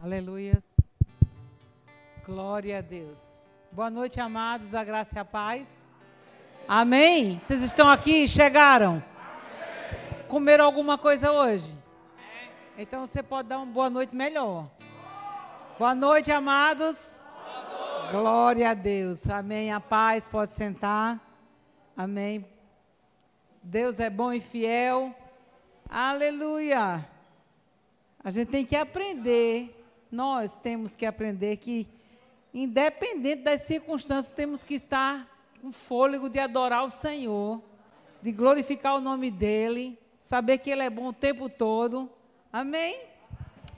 Aleluias. Glória a Deus. Boa noite, amados, a graça e a paz. Amém? Vocês estão aqui? Chegaram? Comeram alguma coisa hoje? Então você pode dar uma boa noite melhor. Boa noite, amados. Glória a Deus. Amém. A paz, pode sentar. Amém. Deus é bom e fiel. Aleluia. A gente tem que aprender. Nós temos que aprender que, independente das circunstâncias, temos que estar com fôlego de adorar o Senhor, de glorificar o nome dEle, saber que Ele é bom o tempo todo. Amém?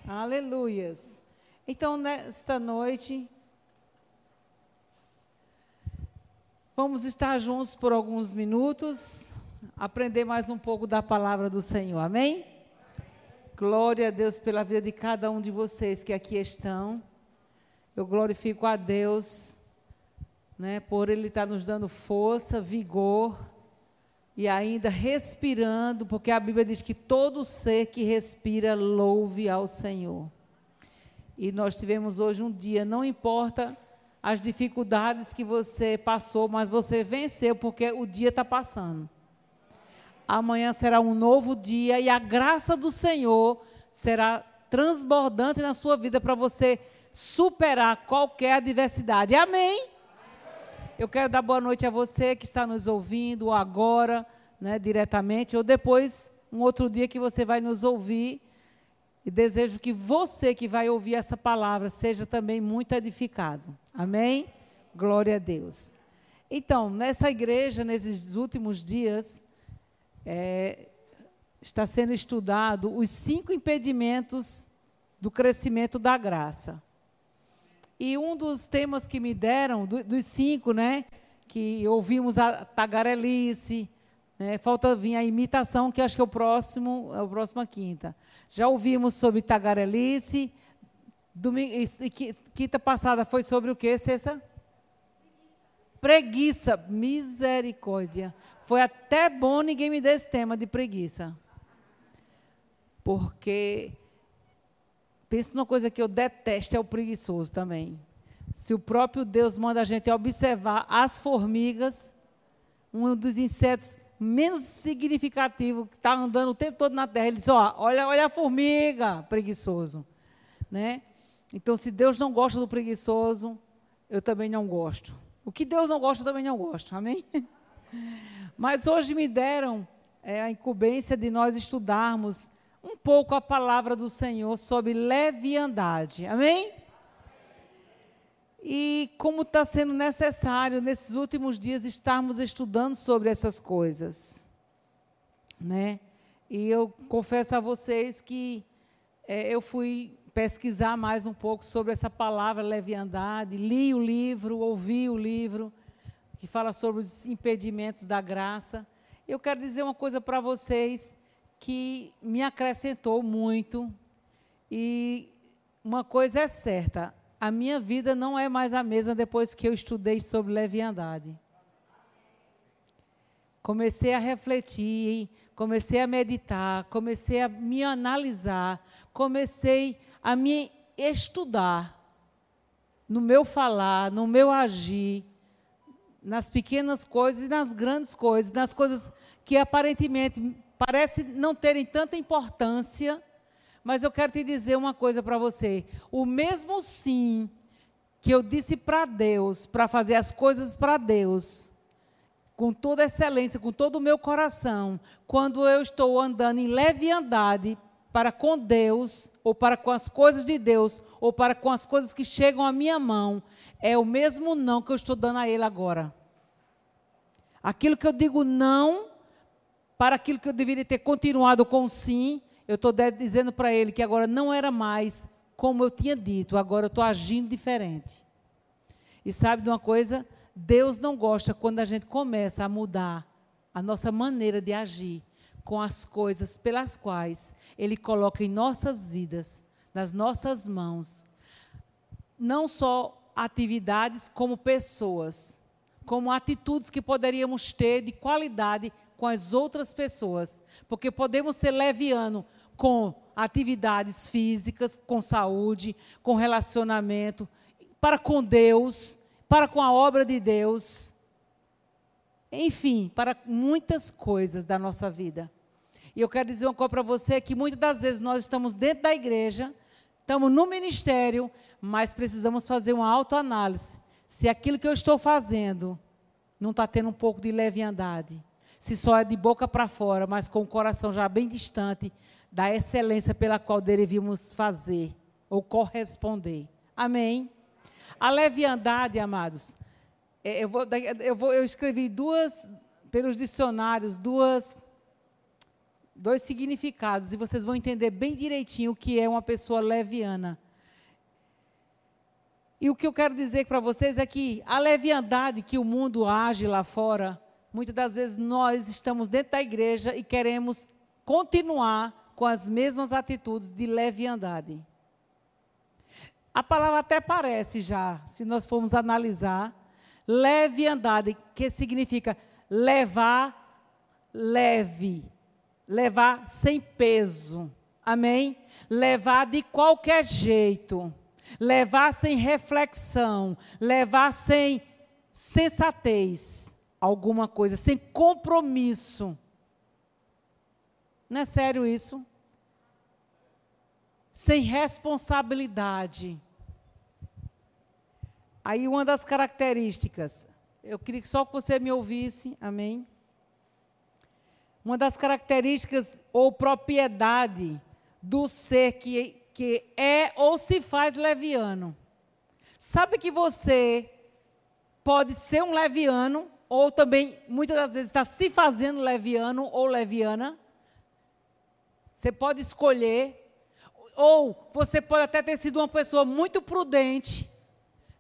Aleluias. Então, nesta noite, vamos estar juntos por alguns minutos, aprender mais um pouco da palavra do Senhor. Amém? Glória a Deus pela vida de cada um de vocês que aqui estão. Eu glorifico a Deus né, por Ele estar nos dando força, vigor e ainda respirando, porque a Bíblia diz que todo ser que respira louve ao Senhor. E nós tivemos hoje um dia, não importa as dificuldades que você passou, mas você venceu, porque o dia está passando. Amanhã será um novo dia e a graça do Senhor será transbordante na sua vida para você superar qualquer adversidade. Amém? Eu quero dar boa noite a você que está nos ouvindo agora, né, diretamente, ou depois, um outro dia que você vai nos ouvir. E desejo que você que vai ouvir essa palavra seja também muito edificado. Amém? Glória a Deus. Então, nessa igreja, nesses últimos dias, é, está sendo estudado os cinco impedimentos do crescimento da graça. E um dos temas que me deram, do, dos cinco, né, que ouvimos a tagarelice, né, falta vir a imitação, que acho que é o próximo, é o próximo quinta. Já ouvimos sobre tagarelice, domingo, quinta passada foi sobre o que, Cessa? Preguiça, misericórdia. Foi até bom ninguém me dar esse tema de preguiça. Porque Pensa numa coisa que eu detesto, é o preguiçoso também. Se o próprio Deus manda a gente observar as formigas, um dos insetos menos significativos que está andando o tempo todo na terra, ele diz, ó, olha, olha a formiga, preguiçoso. Né? Então, se Deus não gosta do preguiçoso, eu também não gosto. O que Deus não gosta, eu também não gosto. Amém? Mas hoje me deram é, a incumbência de nós estudarmos um pouco a palavra do Senhor sobre leviandade. Amém? E como está sendo necessário nesses últimos dias estarmos estudando sobre essas coisas, né? E eu confesso a vocês que é, eu fui pesquisar mais um pouco sobre essa palavra leviandade, li o livro, ouvi o livro que fala sobre os impedimentos da graça. Eu quero dizer uma coisa para vocês que me acrescentou muito. E uma coisa é certa: a minha vida não é mais a mesma depois que eu estudei sobre leviandade. Comecei a refletir, comecei a meditar, comecei a me analisar, comecei a me estudar no meu falar, no meu agir, nas pequenas coisas e nas grandes coisas, nas coisas que aparentemente parece não terem tanta importância, mas eu quero te dizer uma coisa para você. O mesmo sim que eu disse para Deus, para fazer as coisas para Deus, com toda excelência, com todo o meu coração, quando eu estou andando em leviandade para com Deus, ou para com as coisas de Deus, ou para com as coisas que chegam à minha mão, é o mesmo não que eu estou dando a Ele agora. Aquilo que eu digo não, para aquilo que eu deveria ter continuado com sim, eu estou dizendo para ele que agora não era mais como eu tinha dito, agora eu estou agindo diferente. E sabe de uma coisa? Deus não gosta quando a gente começa a mudar a nossa maneira de agir com as coisas pelas quais Ele coloca em nossas vidas, nas nossas mãos, não só atividades, como pessoas, como atitudes que poderíamos ter de qualidade com as outras pessoas, porque podemos ser leviano com atividades físicas, com saúde, com relacionamento, para com Deus, para com a obra de Deus. Enfim, para muitas coisas da nossa vida. E eu quero dizer uma coisa para você que muitas das vezes nós estamos dentro da igreja, estamos no ministério, mas precisamos fazer uma autoanálise. Se aquilo que eu estou fazendo não está tendo um pouco de leviandade, se só é de boca para fora, mas com o coração já bem distante da excelência pela qual deveríamos fazer ou corresponder. Amém? A leviandade, amados, eu, vou, eu, vou, eu escrevi duas, pelos dicionários, duas dois significados e vocês vão entender bem direitinho o que é uma pessoa leviana. E o que eu quero dizer para vocês é que a leviandade que o mundo age lá fora, muitas das vezes nós estamos dentro da igreja e queremos continuar com as mesmas atitudes de leviandade. A palavra até parece já, se nós formos analisar, leviandade, que significa levar leve, levar sem peso. Amém? Levar de qualquer jeito. Levar sem reflexão. Levar sem sensatez. Alguma coisa, sem compromisso. Não é sério isso? Sem responsabilidade. Aí, uma das características, eu queria que só que você me ouvisse, amém? Uma das características ou propriedade do ser que, que é ou se faz leviano. Sabe que você pode ser um leviano, ou também, muitas das vezes, está se fazendo leviano ou leviana. Você pode escolher. Ou você pode até ter sido uma pessoa muito prudente,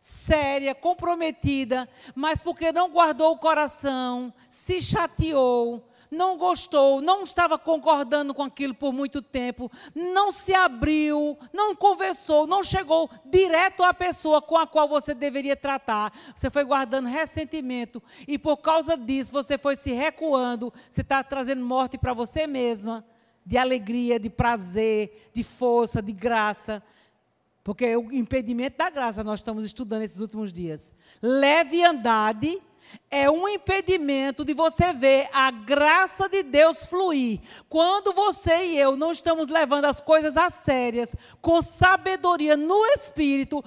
séria, comprometida, mas porque não guardou o coração, se chateou, não gostou, não estava concordando com aquilo por muito tempo, não se abriu, não conversou, não chegou direto à pessoa com a qual você deveria tratar. Você foi guardando ressentimento e por causa disso você foi se recuando, você está trazendo morte para você mesma, de alegria, de prazer, de força, de graça. Porque é o impedimento da graça nós estamos estudando esses últimos dias. Leviandade é um impedimento de você ver a graça de Deus fluir. Quando você e eu não estamos levando as coisas a sérias, com sabedoria no espírito,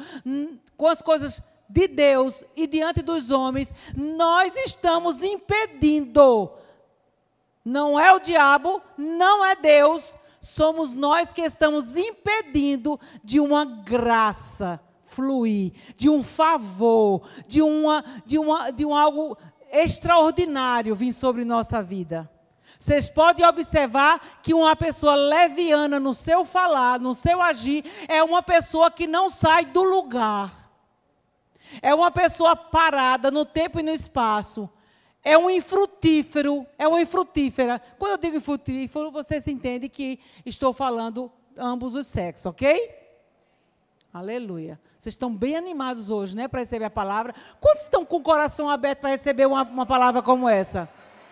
com as coisas de Deus e diante dos homens, nós estamos impedindo. Não é o diabo, não é Deus, somos nós que estamos impedindo de uma graça fluir, de um favor, de, uma, de, uma, de um algo extraordinário vir sobre nossa vida. Vocês podem observar que uma pessoa leviana no seu falar, no seu agir, é uma pessoa que não sai do lugar. É uma pessoa parada no tempo e no espaço. É um infrutífero, é uma infrutífera. Quando eu digo infrutífero, vocês entendem que estou falando ambos os sexos, ok? Aleluia. Vocês estão bem animados hoje, né, para receber a palavra. Quantos estão com o coração aberto para receber uma, uma palavra como essa?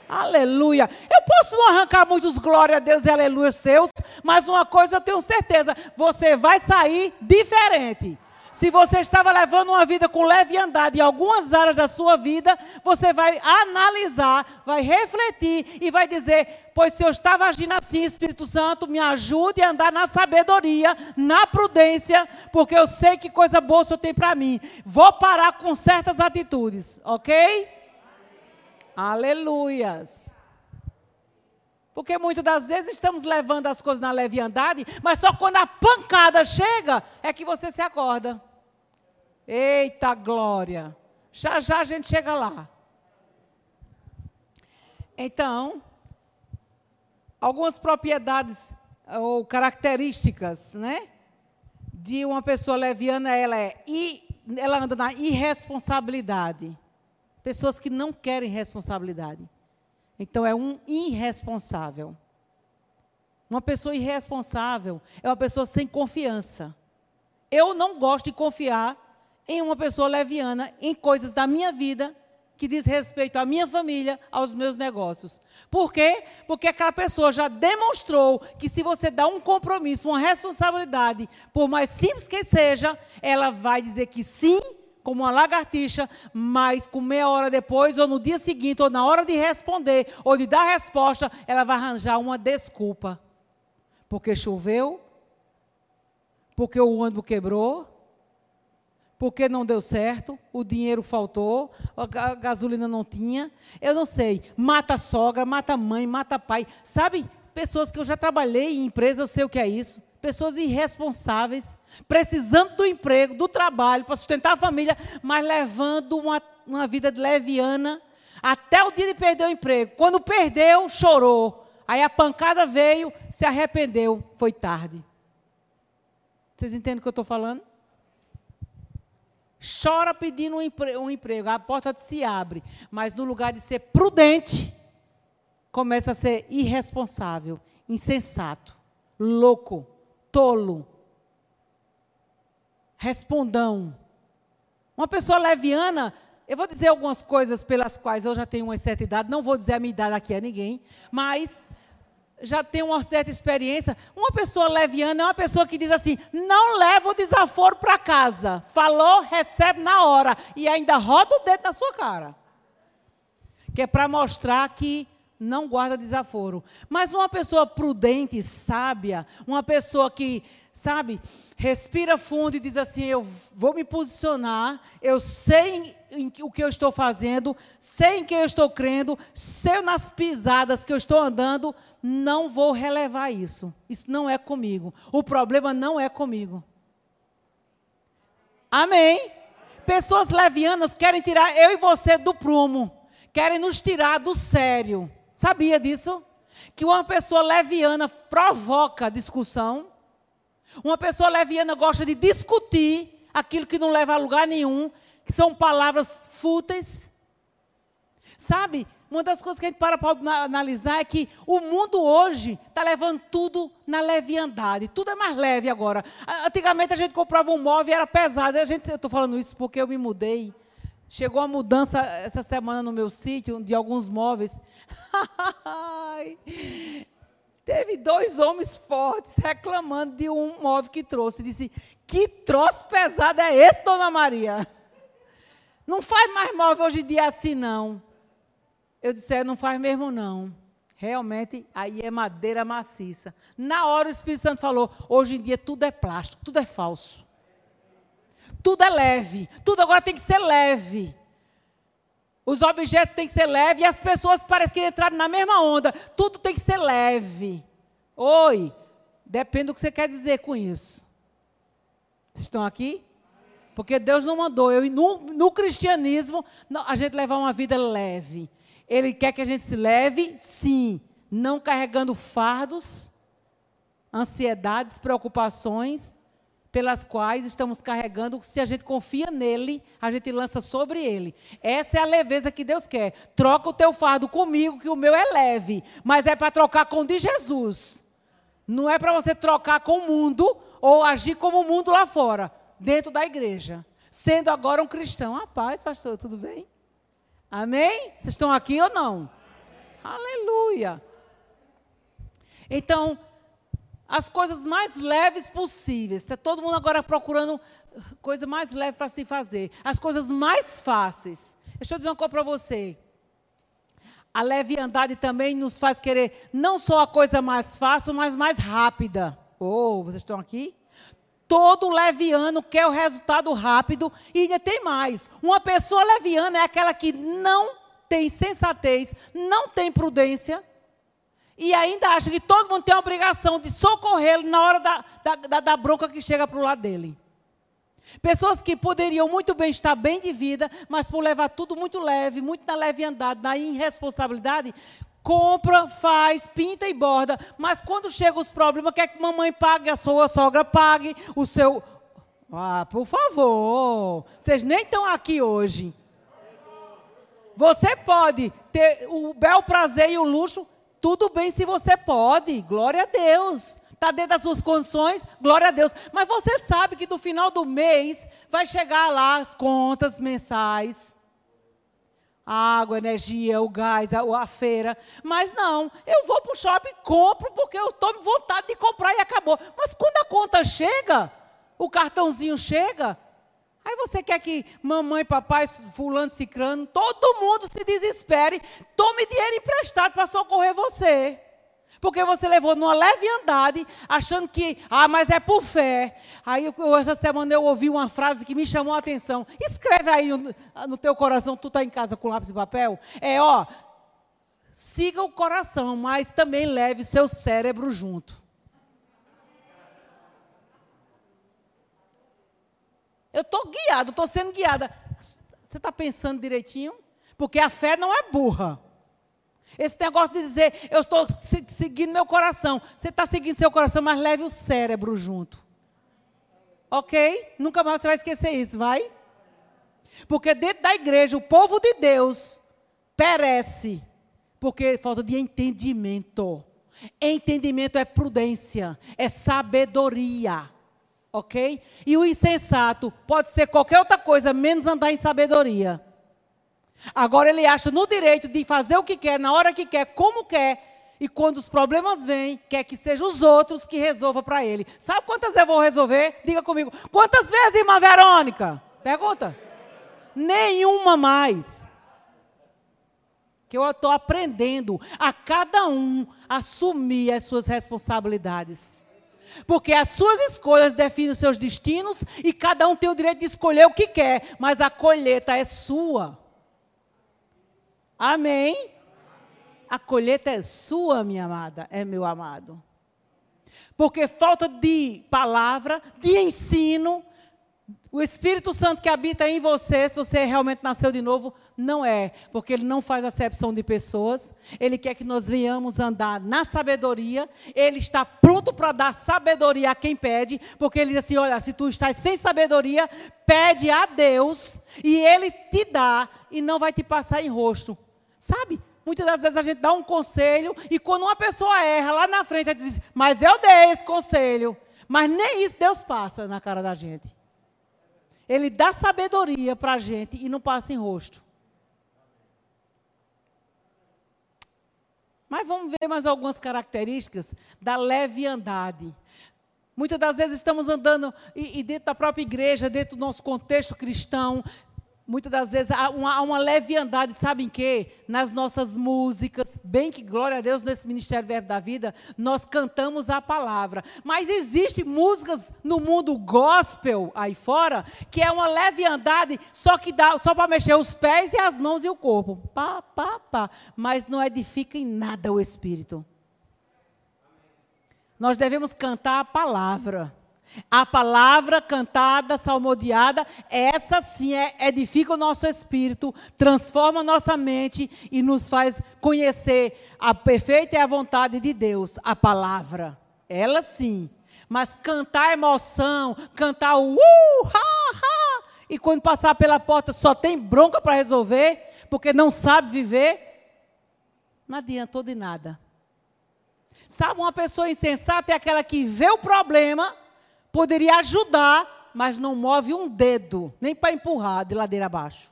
Aleluia. Eu posso não arrancar muitos glória a Deus e aleluia seus, mas uma coisa eu tenho certeza: você vai sair diferente. Se você estava levando uma vida com leviandade em algumas áreas da sua vida, você vai analisar, vai refletir e vai dizer: Pois se eu estava agindo assim, Espírito Santo, me ajude a andar na sabedoria, na prudência, porque eu sei que coisa boa Senhor tem para mim. Vou parar com certas atitudes, ok? Aleluias. Porque muitas das vezes estamos levando as coisas na leviandade, mas só quando a pancada chega é que você se acorda. Eita glória! Já já a gente chega lá. Então, algumas propriedades ou características, né? De uma pessoa leviana, ela é ela anda na irresponsabilidade. Pessoas que não querem responsabilidade. Então é um irresponsável. Uma pessoa irresponsável é uma pessoa sem confiança. Eu não gosto de confiar em uma pessoa leviana em coisas da minha vida que diz respeito à minha família, aos meus negócios. Por quê? Porque aquela pessoa já demonstrou que se você dá um compromisso, uma responsabilidade, por mais simples que seja, ela vai dizer que sim, como uma lagartixa, mas com meia hora depois, ou no dia seguinte, ou na hora de responder, ou de dar resposta, ela vai arranjar uma desculpa. Porque choveu, porque o ônibus quebrou, porque não deu certo, o dinheiro faltou, a gasolina não tinha. Eu não sei. Mata a sogra, mata a mãe, mata pai. Sabe, pessoas que eu já trabalhei em empresa, eu sei o que é isso. Pessoas irresponsáveis, precisando do emprego, do trabalho, para sustentar a família, mas levando uma, uma vida leviana até o dia de perder o emprego. Quando perdeu, chorou. Aí a pancada veio, se arrependeu. Foi tarde. Vocês entendem o que eu estou falando? Chora pedindo um, um emprego, a porta se abre, mas no lugar de ser prudente, começa a ser irresponsável, insensato, louco, tolo, respondão. Uma pessoa leviana, eu vou dizer algumas coisas pelas quais eu já tenho uma certa idade, não vou dizer a minha idade aqui a ninguém, mas já tem uma certa experiência. Uma pessoa leviana é uma pessoa que diz assim: não leva o desaforo para casa. Falou, recebe na hora. E ainda roda o dedo na sua cara. Que é para mostrar que não guarda desaforo. Mas uma pessoa prudente, sábia, uma pessoa que, sabe, respira fundo e diz assim: eu vou me posicionar, eu sei em, o que eu estou fazendo, sei em quem eu estou crendo, sei nas pisadas que eu estou andando, não vou relevar isso. Isso não é comigo. O problema não é comigo. Amém? Pessoas levianas querem tirar eu e você do prumo, querem nos tirar do sério. Sabia disso? Que uma pessoa leviana provoca discussão. Uma pessoa leviana gosta de discutir aquilo que não leva a lugar nenhum, que são palavras fúteis. Sabe? Uma das coisas que a gente para para analisar é que o mundo hoje está levando tudo na leviandade. Tudo é mais leve agora. Antigamente a gente comprava um móvel e era pesado. A gente, eu estou falando isso porque eu me mudei Chegou a mudança essa semana no meu sítio de alguns móveis. Teve dois homens fortes reclamando de um móvel que trouxe. Disse: Que troço pesado é esse, dona Maria? Não faz mais móvel hoje em dia assim, não. Eu disse: é, Não faz mesmo, não. Realmente, aí é madeira maciça. Na hora o Espírito Santo falou: Hoje em dia tudo é plástico, tudo é falso. Tudo é leve. Tudo agora tem que ser leve. Os objetos têm que ser leves e as pessoas parecem que entraram na mesma onda. Tudo tem que ser leve. Oi, depende do que você quer dizer com isso. Vocês estão aqui? Porque Deus não mandou. Eu, no, no cristianismo, a gente levar uma vida leve. Ele quer que a gente se leve, sim, não carregando fardos, ansiedades, preocupações, pelas quais estamos carregando, se a gente confia nele, a gente lança sobre ele. Essa é a leveza que Deus quer. Troca o teu fardo comigo, que o meu é leve, mas é para trocar com o de Jesus. Não é para você trocar com o mundo ou agir como o mundo lá fora, dentro da igreja. Sendo agora um cristão. A paz, pastor, tudo bem? Amém? Vocês estão aqui ou não? Aleluia. Então, as coisas mais leves possíveis. Está todo mundo agora procurando coisa mais leve para se fazer. As coisas mais fáceis. Deixa eu dizer uma coisa para você. A leviandade também nos faz querer não só a coisa mais fácil, mas mais rápida. Oh, vocês estão aqui? Todo leviano quer o resultado rápido e ainda tem mais. Uma pessoa leviana é aquela que não tem sensatez, não tem prudência, e ainda acha que todo mundo tem a obrigação de socorrê-lo na hora da, da, da, bronca que chega para o lado dele. Pessoas que poderiam muito bem estar bem de vida, mas por levar tudo muito leve, muito na leviandade, na irresponsabilidade, compra, faz, pinta e borda, mas quando chegam os problemas, quer que mamãe pague, a sua sogra pague, o seu. Ah, por favor, vocês nem estão aqui hoje. Você pode ter o bel prazer e o luxo tudo bem se você pode, glória a Deus. Está dentro das suas condições, glória a Deus. Mas você sabe que no final do mês vai chegar lá as contas mensais. a água, a energia, o gás, a, a feira. Mas não, eu vou para o shopping, compro, porque eu estou com vontade de comprar e acabou. Mas quando a conta chega, o cartãozinho chega, aí você quer que mamãe, papai, fulano, cicrano, todo mundo se desespere, tome dinheiro emprestado para socorrer você. Porque você levou numa leve andade, achando que, ah, mas é por fé. Aí, essa semana eu ouvi uma frase que me chamou a atenção. Escreve aí no, no teu coração, tu está em casa com lápis e papel. É, ó, siga o coração, mas também leve seu cérebro junto. Eu estou guiado, estou sendo guiada. Você está pensando direitinho? Porque a fé não é burra. Esse negócio de dizer, eu estou seguindo meu coração. Você está seguindo seu coração, mas leve o cérebro junto. Ok? Nunca mais você vai esquecer isso, vai? Porque dentro da igreja, o povo de Deus perece. Porque falta de entendimento. Entendimento é prudência, é sabedoria. Ok? E o insensato pode ser qualquer outra coisa, menos andar em sabedoria. Agora ele acha no direito de fazer o que quer, na hora que quer, como quer. E quando os problemas vêm, quer que sejam os outros que resolvam para ele. Sabe quantas vezes eu vou resolver? Diga comigo. Quantas vezes, irmã Verônica? Pergunta. Nenhuma mais. Que eu estou aprendendo a cada um assumir as suas responsabilidades. Porque as suas escolhas definem os seus destinos e cada um tem o direito de escolher o que quer, mas a colheita é sua. Amém? A colheita é sua, minha amada, é meu amado. Porque falta de palavra, de ensino, o Espírito Santo que habita em você, se você realmente nasceu de novo, não é, porque ele não faz acepção de pessoas, ele quer que nós venhamos andar na sabedoria, ele está pronto para dar sabedoria a quem pede, porque ele diz assim: olha, se tu estás sem sabedoria, pede a Deus, e ele te dá, e não vai te passar em rosto. Sabe? Muitas das vezes a gente dá um conselho e quando uma pessoa erra lá na frente, a gente diz, mas eu dei esse conselho. Mas nem isso Deus passa na cara da gente. Ele dá sabedoria para a gente e não passa em rosto. Mas vamos ver mais algumas características da leviandade. Muitas das vezes estamos andando e, e, dentro da própria igreja, dentro do nosso contexto cristão, muitas das vezes há uma, há uma leviandade, sabem que? Nas nossas músicas, bem que, glória a Deus, nesse Ministério Verbo da Vida, nós cantamos a palavra. Mas existem músicas no mundo gospel aí fora, que é uma leviandade, só que dá só para mexer os pés e as mãos e o corpo. Pá, pá, pá. Mas não edifica em nada o espírito. Nós devemos cantar a palavra. A palavra cantada, salmodiada, essa sim é, edifica o nosso espírito, transforma a nossa mente e nos faz conhecer a perfeita e a vontade de Deus, a palavra. Ela sim. Mas cantar emoção, cantar o uh, ha, ha, e quando passar pela porta só tem bronca para resolver, porque não sabe viver, não adiantou de nada. Sabe, uma pessoa insensata é aquela que vê o problema poderia ajudar, mas não move um dedo, nem para empurrar de ladeira abaixo.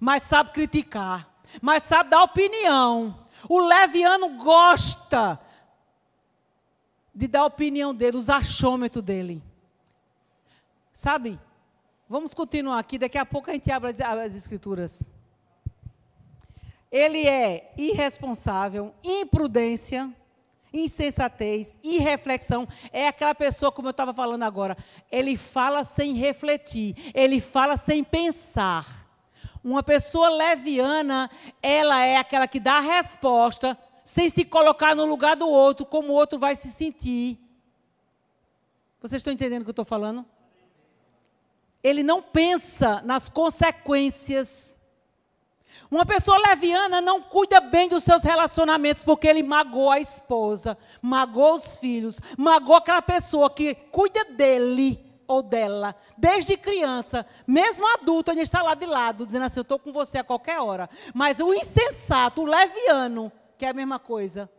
Mas sabe criticar, mas sabe dar opinião. O leviano gosta de dar a opinião dele, os achômetros dele. Sabe? Vamos continuar aqui, daqui a pouco a gente abre as, as escrituras. Ele é irresponsável, imprudência, insensatez, irreflexão, é aquela pessoa, como eu estava falando agora, ele fala sem refletir, ele fala sem pensar. Uma pessoa leviana, ela é aquela que dá a resposta sem se colocar no lugar do outro, como o outro vai se sentir. Vocês estão entendendo o que eu estou falando? Ele não pensa nas consequências uma pessoa leviana não cuida bem dos seus relacionamentos porque ele magoou a esposa, magoou os filhos, magoou aquela pessoa que cuida dele ou dela desde criança, mesmo adulto, ele está lá de lado, dizendo assim: Eu estou com você a qualquer hora. Mas o insensato, o leviano, que é a mesma coisa.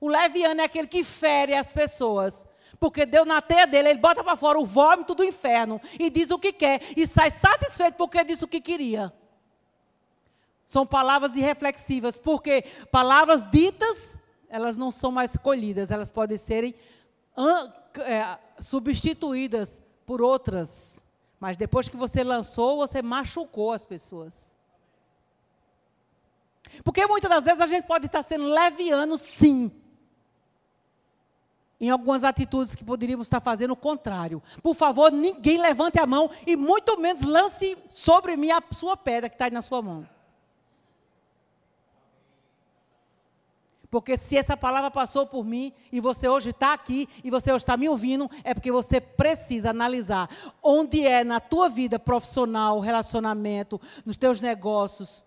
O leviano é aquele que fere as pessoas. Porque Deus na teia dele, ele bota para fora o vômito do inferno e diz o que quer e sai satisfeito porque disse o que queria. São palavras irreflexivas, porque palavras ditas, elas não são mais colhidas, elas podem serem é, substituídas por outras. Mas depois que você lançou, você machucou as pessoas. Porque muitas das vezes a gente pode estar sendo leviano, sim. Em algumas atitudes que poderíamos estar fazendo o contrário. Por favor, ninguém levante a mão e muito menos lance sobre mim a sua pedra que está aí na sua mão. Porque se essa palavra passou por mim e você hoje está aqui e você hoje está me ouvindo, é porque você precisa analisar onde é na tua vida profissional, relacionamento, nos teus negócios.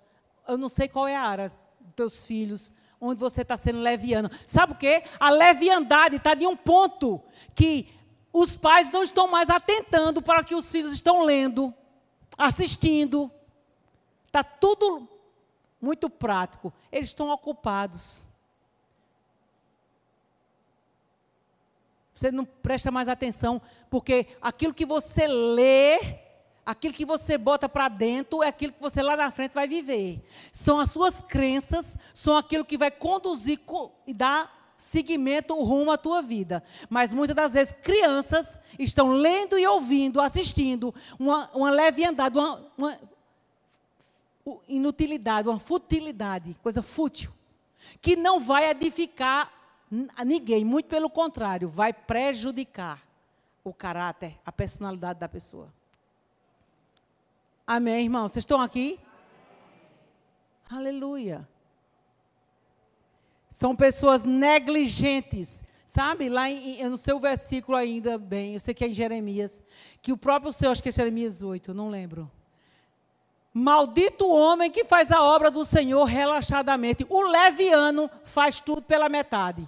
Eu não sei qual é a área dos teus filhos, onde você está sendo leviano. Sabe o quê? A leviandade está de um ponto que os pais não estão mais atentando para o que os filhos estão lendo, assistindo. Está tudo muito prático. Eles estão ocupados. Você não presta mais atenção, porque aquilo que você lê, aquilo que você bota para dentro, é aquilo que você lá na frente vai viver. São as suas crenças, são aquilo que vai conduzir e dar seguimento, rumo à tua vida. Mas muitas das vezes crianças estão lendo e ouvindo, assistindo uma, uma leviandade, uma, uma inutilidade, uma futilidade, coisa fútil, que não vai edificar a ninguém, muito pelo contrário, vai prejudicar o caráter, a personalidade da pessoa. Amém, irmão? Vocês estão aqui? Amém. Aleluia. São pessoas negligentes. Sabe, lá em, eu não sei o versículo ainda bem, eu sei que é em Jeremias, que o próprio Senhor, acho que é Jeremias 8, não lembro. Maldito o homem que faz a obra do Senhor relaxadamente. O leviano faz tudo pela metade.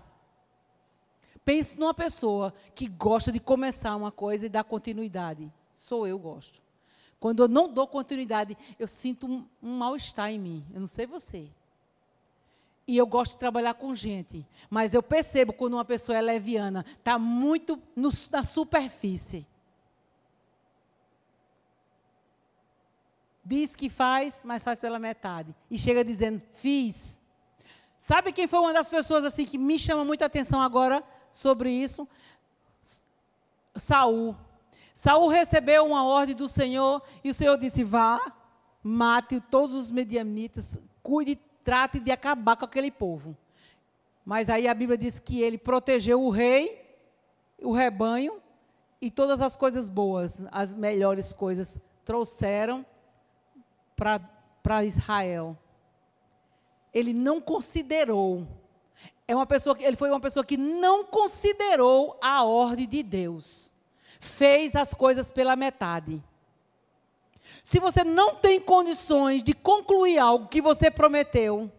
Pense numa pessoa que gosta de começar uma coisa e dar continuidade. Sou eu, gosto. Quando eu não dou continuidade, eu sinto um, um mal-estar em mim. Eu não sei você. E eu gosto de trabalhar com gente. Mas eu percebo quando uma pessoa é leviana, está muito no, na superfície. Diz que faz, mas faz pela metade. E chega dizendo, fiz. Sabe quem foi uma das pessoas assim que me chama muita atenção agora? Sobre isso? Saul. Saul recebeu uma ordem do Senhor e o Senhor disse: Vá, mate todos os medianitas, cuide, trate de acabar com aquele povo. Mas aí a Bíblia diz que ele protegeu o rei, o rebanho e todas as coisas boas, as melhores coisas, trouxeram para Israel. Ele não considerou é uma pessoa que ele foi uma pessoa que não considerou a ordem de Deus. Fez as coisas pela metade. Se você não tem condições de concluir algo que você prometeu,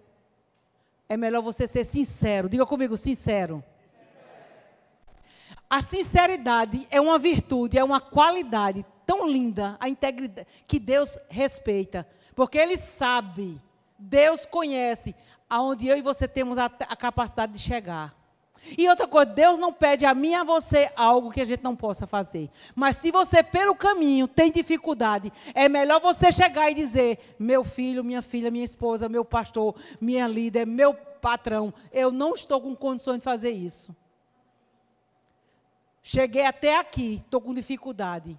é melhor você ser sincero. Diga comigo, sincero. A sinceridade é uma virtude, é uma qualidade tão linda, a integridade que Deus respeita, porque ele sabe, Deus conhece aonde eu e você temos a, a capacidade de chegar. E outra coisa, Deus não pede a mim e a você algo que a gente não possa fazer. Mas se você, pelo caminho, tem dificuldade, é melhor você chegar e dizer: meu filho, minha filha, minha esposa, meu pastor, minha líder, meu patrão, eu não estou com condições de fazer isso. Cheguei até aqui, estou com dificuldade.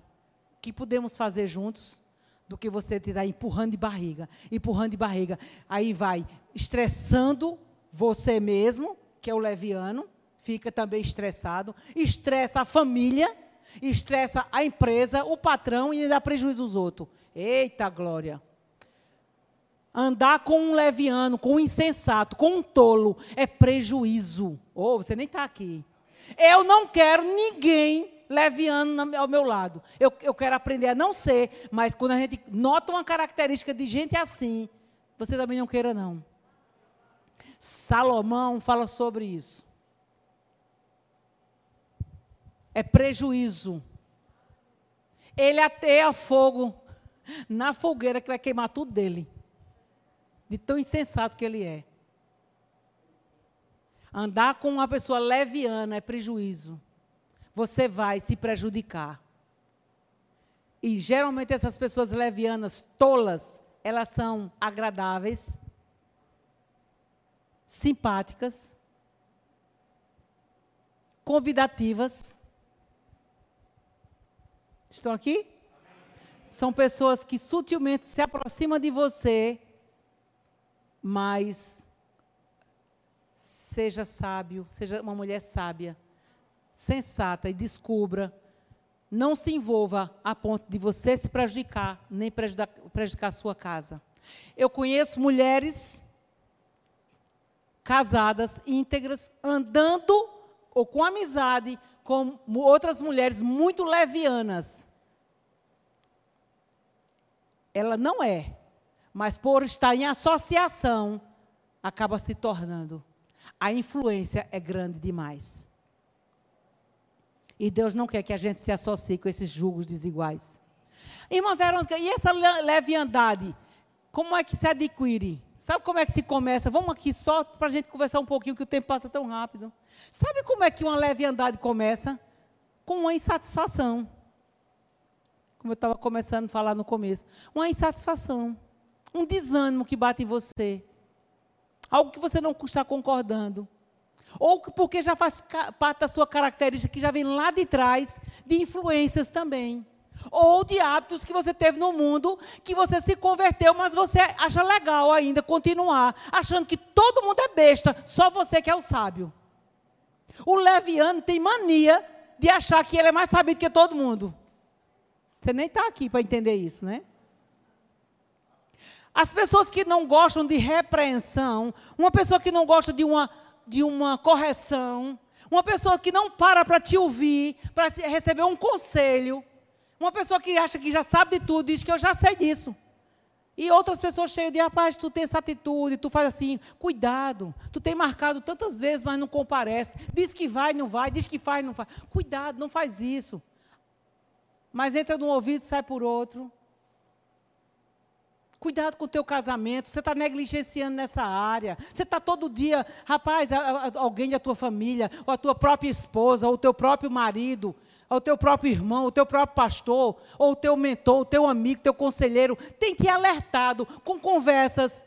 O que podemos fazer juntos? Do que você estar empurrando de barriga, empurrando de barriga. Aí vai estressando você mesmo, que é o leviano, fica também estressado, estressa a família, estressa a empresa, o patrão e dá prejuízo aos outros. Eita glória! Andar com um leviano, com um insensato, com um tolo, é prejuízo. Ou oh, você nem está aqui. Eu não quero ninguém leviano ao meu lado. Eu, eu quero aprender a não ser, mas quando a gente nota uma característica de gente assim, você também não queira, não. Salomão fala sobre isso. É prejuízo. Ele ateia fogo na fogueira que vai queimar tudo dele. De tão insensato que ele é. Andar com uma pessoa leviana é prejuízo você vai se prejudicar. E geralmente essas pessoas levianas, tolas, elas são agradáveis, simpáticas, convidativas. Estão aqui? São pessoas que sutilmente se aproximam de você, mas seja sábio, seja uma mulher sábia, sensata e descubra. Não se envolva a ponto de você se prejudicar, nem prejudicar, prejudicar a sua casa. Eu conheço mulheres casadas, íntegras, andando ou com amizade com outras mulheres muito levianas. Ela não é, mas por estar em associação, acaba se tornando. A influência é grande demais. E Deus não quer que a gente se associe com esses julgos desiguais. Irmã Verônica, e essa leviandade, como é que se adquire? Sabe como é que se começa? Vamos aqui só para a gente conversar um pouquinho, que o tempo passa tão rápido. Sabe como é que uma leviandade começa? Com uma insatisfação. Como eu estava começando a falar no começo. Uma insatisfação. Um desânimo que bate em você. Algo que você não está concordando. Ou porque já faz parte da sua característica, que já vem lá de trás, de influências também ou de hábitos que você teve no mundo, que você se converteu, mas você acha legal ainda continuar, achando que todo mundo é besta, só você que é o sábio. O leviano tem mania de achar que ele é mais sábio que todo mundo. Você nem está aqui para entender isso, né? As pessoas que não gostam de repreensão, uma pessoa que não gosta de uma, de uma correção, uma pessoa que não para para te ouvir, para receber um conselho, uma pessoa que acha que já sabe de tudo, diz que eu já sei disso. E outras pessoas cheias de, rapaz, tu tem essa atitude, tu faz assim, cuidado. Tu tem marcado tantas vezes, mas não comparece. Diz que vai, não vai, diz que faz, não faz. Cuidado, não faz isso. Mas entra num ouvido sai por outro. Cuidado com o teu casamento, você está negligenciando nessa área. Você está todo dia, rapaz, alguém da tua família, ou a tua própria esposa, ou o teu próprio marido, ao teu próprio irmão, o teu próprio pastor, ou o teu mentor, o teu amigo, o teu conselheiro, tem que ir alertado com conversas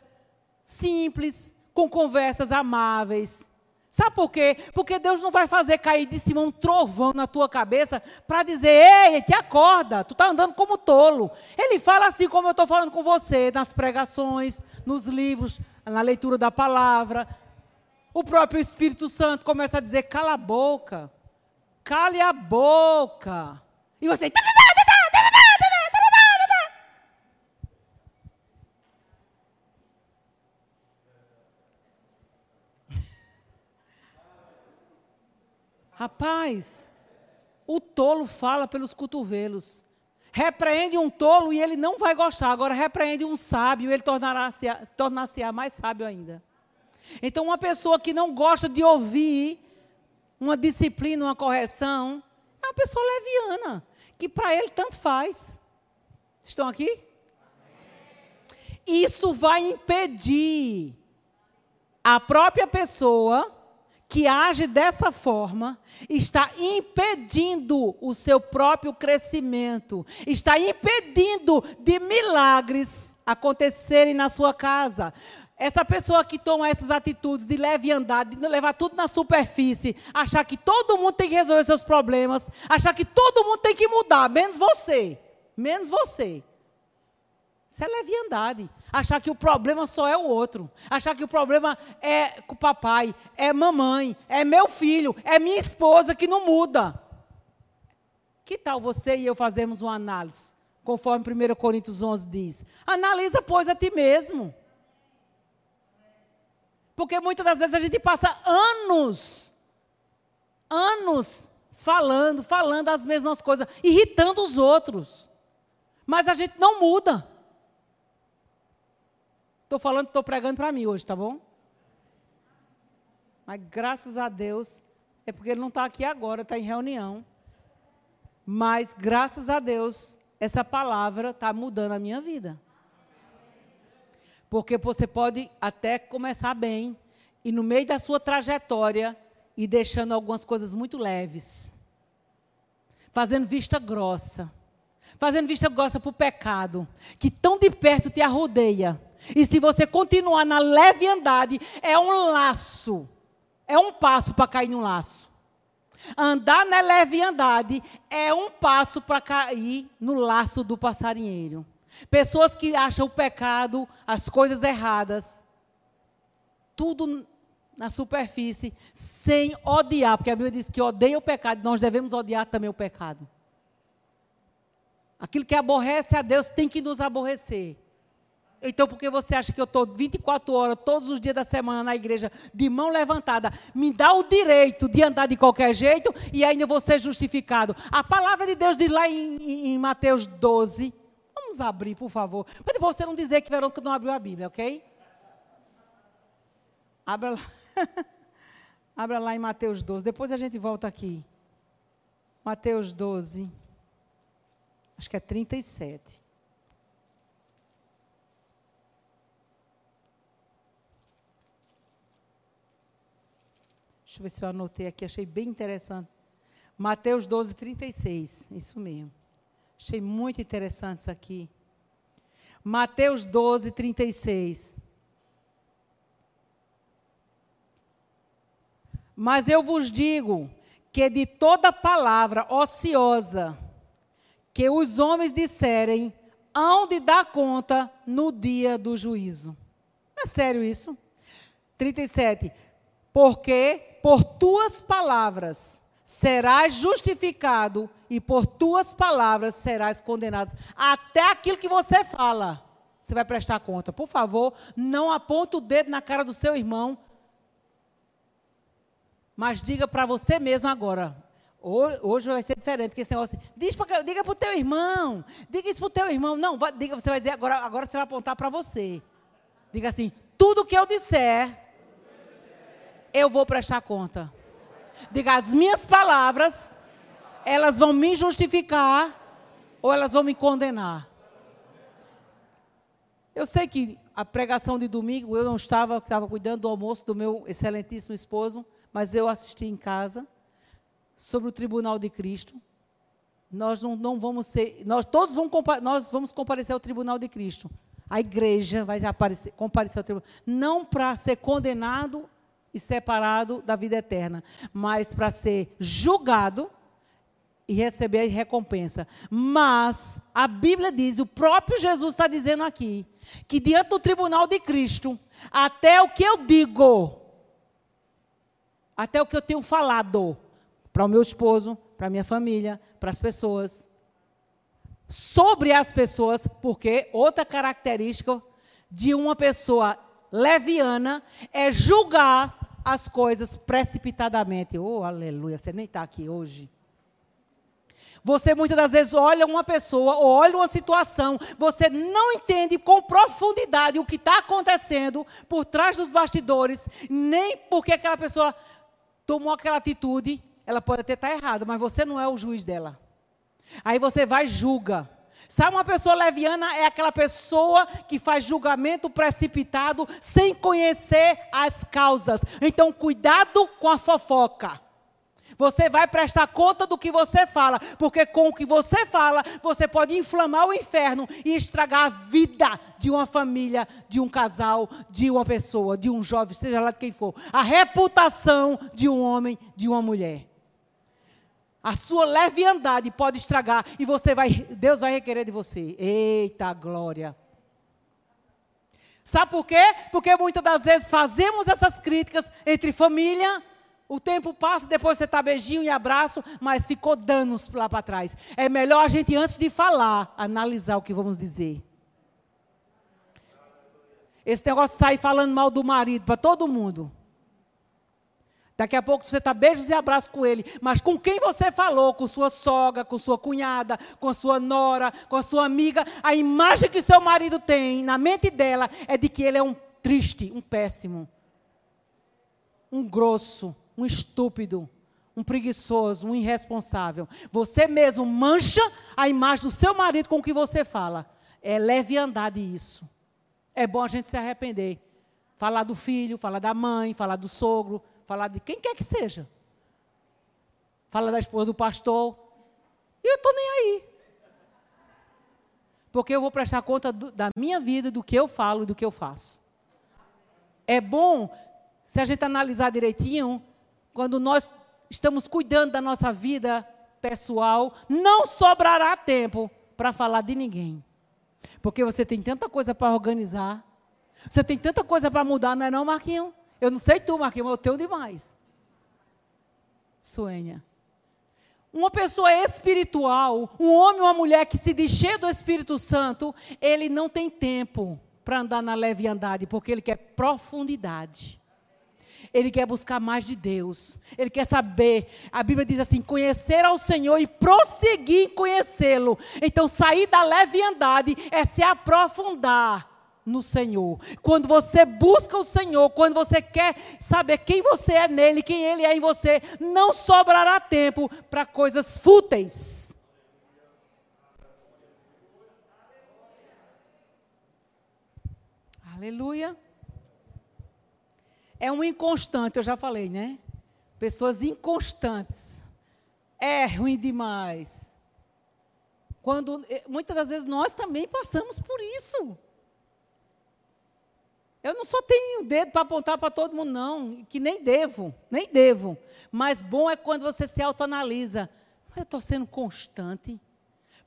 simples, com conversas amáveis. Sabe por quê? Porque Deus não vai fazer cair de cima um trovão na tua cabeça para dizer, ei, que acorda, tu está andando como tolo. Ele fala assim como eu estou falando com você, nas pregações, nos livros, na leitura da palavra. O próprio Espírito Santo começa a dizer, cala a boca. Cale a boca. E você. Rapaz, o tolo fala pelos cotovelos. Repreende um tolo e ele não vai gostar. Agora, repreende um sábio, ele tornará-se tornar mais sábio ainda. Então, uma pessoa que não gosta de ouvir uma disciplina, uma correção, é uma pessoa leviana, que para ele tanto faz. Estão aqui? Isso vai impedir a própria pessoa que age dessa forma está impedindo o seu próprio crescimento, está impedindo de milagres acontecerem na sua casa. Essa pessoa que toma essas atitudes de leviandade, de levar tudo na superfície, achar que todo mundo tem que resolver seus problemas, achar que todo mundo tem que mudar, menos você. Menos você. Isso é leviandade. Achar que o problema só é o outro. Achar que o problema é com o papai, é mamãe, é meu filho, é minha esposa que não muda. Que tal você e eu fazermos uma análise? Conforme 1 Coríntios 11 diz. Analisa, pois, a ti mesmo. Porque muitas das vezes a gente passa anos, anos falando, falando as mesmas coisas, irritando os outros. Mas a gente não muda. Estou falando, estou pregando para mim hoje, tá bom? Mas graças a Deus, é porque ele não está aqui agora, está em reunião. Mas graças a Deus, essa palavra está mudando a minha vida. Porque você pode até começar bem e no meio da sua trajetória ir deixando algumas coisas muito leves. Fazendo vista grossa. fazendo vista grossa para o pecado, que tão de perto te arrodeia. E se você continuar na leviandade, é um laço, é um passo para cair no laço. Andar na leviandade é um passo para cair no laço do passarinheiro. Pessoas que acham o pecado, as coisas erradas, tudo na superfície, sem odiar, porque a Bíblia diz que odeia o pecado, nós devemos odiar também o pecado. Aquilo que aborrece a Deus tem que nos aborrecer. Então, porque você acha que eu estou 24 horas, todos os dias da semana na igreja, de mão levantada, me dá o direito de andar de qualquer jeito e ainda vou ser justificado. A palavra de Deus diz lá em, em, Mateus 12. Vamos abrir, por favor. Para depois você não dizer que Verônica não abriu a Bíblia, ok? Abra lá. Abra lá em Mateus 12. Depois a gente volta aqui. Mateus 12. Acho que é 37. Deixa eu ver se eu anotei aqui, achei bem interessante. Mateus 12, 36. Isso mesmo. Achei muito interessante isso aqui. Mateus 12, 36. Mas eu vos digo que de toda palavra ociosa que os homens disserem, hão de dar conta no dia do juízo. É sério isso? 37. Porque por tuas palavras serás justificado e por tuas palavras serás condenado. Até aquilo que você fala, você vai prestar conta. Por favor, não aponta o dedo na cara do seu irmão, mas diga para você mesmo agora. Hoje vai ser diferente, porque esse negócio assim, diz pra, diga para o teu irmão, diga isso para o teu irmão. Não, vai, diga, você vai dizer, agora, agora você vai apontar para você. Diga assim, tudo que eu disser, eu vou prestar conta. Diga, as minhas palavras, elas vão me justificar ou elas vão me condenar. Eu sei que a pregação de domingo, eu não estava, estava cuidando do almoço do meu excelentíssimo esposo, mas eu assisti em casa sobre o tribunal de Cristo. Nós não, não vamos ser, nós todos vamos, nós vamos comparecer ao tribunal de Cristo. A igreja vai aparecer, comparecer ao tribunal, não para ser condenado e separado da vida eterna, mas para ser julgado e receber a recompensa. Mas a Bíblia diz, o próprio Jesus está dizendo aqui, que diante do tribunal de Cristo, até o que eu digo, até o que eu tenho falado para o meu esposo, para a minha família, para as pessoas, sobre as pessoas, porque outra característica de uma pessoa leviana é julgar as coisas precipitadamente. Oh, aleluia, você nem está aqui hoje. Você muitas das vezes olha uma pessoa ou olha uma situação, você não entende com profundidade o que está acontecendo por trás dos bastidores, nem porque aquela pessoa tomou aquela atitude. Ela pode até estar errada, mas você não é o juiz dela. Aí você vai julga. Sabe, uma pessoa leviana é aquela pessoa que faz julgamento precipitado sem conhecer as causas. Então, cuidado com a fofoca. Você vai prestar conta do que você fala, porque com o que você fala, você pode inflamar o inferno e estragar a vida de uma família, de um casal, de uma pessoa, de um jovem, seja lá de quem for. A reputação de um homem, de uma mulher. A sua leviandade pode estragar e você vai, Deus vai requerer de você. Eita glória. Sabe por quê? Porque muitas das vezes fazemos essas críticas entre família, o tempo passa, depois você está beijinho e abraço, mas ficou danos lá para trás. É melhor a gente, antes de falar, analisar o que vamos dizer. Esse negócio de sair falando mal do marido para todo mundo. Daqui a pouco você está beijos e abraços com ele. Mas com quem você falou? Com sua sogra, com sua cunhada, com sua nora, com sua amiga. A imagem que seu marido tem na mente dela é de que ele é um triste, um péssimo, um grosso, um estúpido, um preguiçoso, um irresponsável. Você mesmo mancha a imagem do seu marido com o que você fala. É leviandade isso. É bom a gente se arrepender. Falar do filho, falar da mãe, falar do sogro falar de quem quer que seja. Fala da esposa do pastor. E eu estou nem aí. Porque eu vou prestar conta do, da minha vida, do que eu falo e do que eu faço. É bom, se a gente analisar direitinho, quando nós estamos cuidando da nossa vida pessoal, não sobrará tempo para falar de ninguém. Porque você tem tanta coisa para organizar, você tem tanta coisa para mudar, não é não, Marquinho? Eu não sei tu, Marquinhos, mas eu tenho demais. Suênia. Uma pessoa espiritual, um homem ou uma mulher que se diz cheio do Espírito Santo, ele não tem tempo para andar na leviandade, porque ele quer profundidade. Ele quer buscar mais de Deus. Ele quer saber. A Bíblia diz assim: conhecer ao Senhor e prosseguir em conhecê-lo. Então, sair da leviandade é se aprofundar no Senhor. Quando você busca o Senhor, quando você quer saber quem você é nele, quem ele é em você, não sobrará tempo para coisas fúteis. Aleluia. É um inconstante, eu já falei, né? Pessoas inconstantes. É ruim demais. Quando eh, muitas das vezes nós também passamos por isso. Eu não só tenho dedo para apontar para todo mundo, não, que nem devo, nem devo. Mas bom é quando você se autoanalisa. Eu estou sendo constante.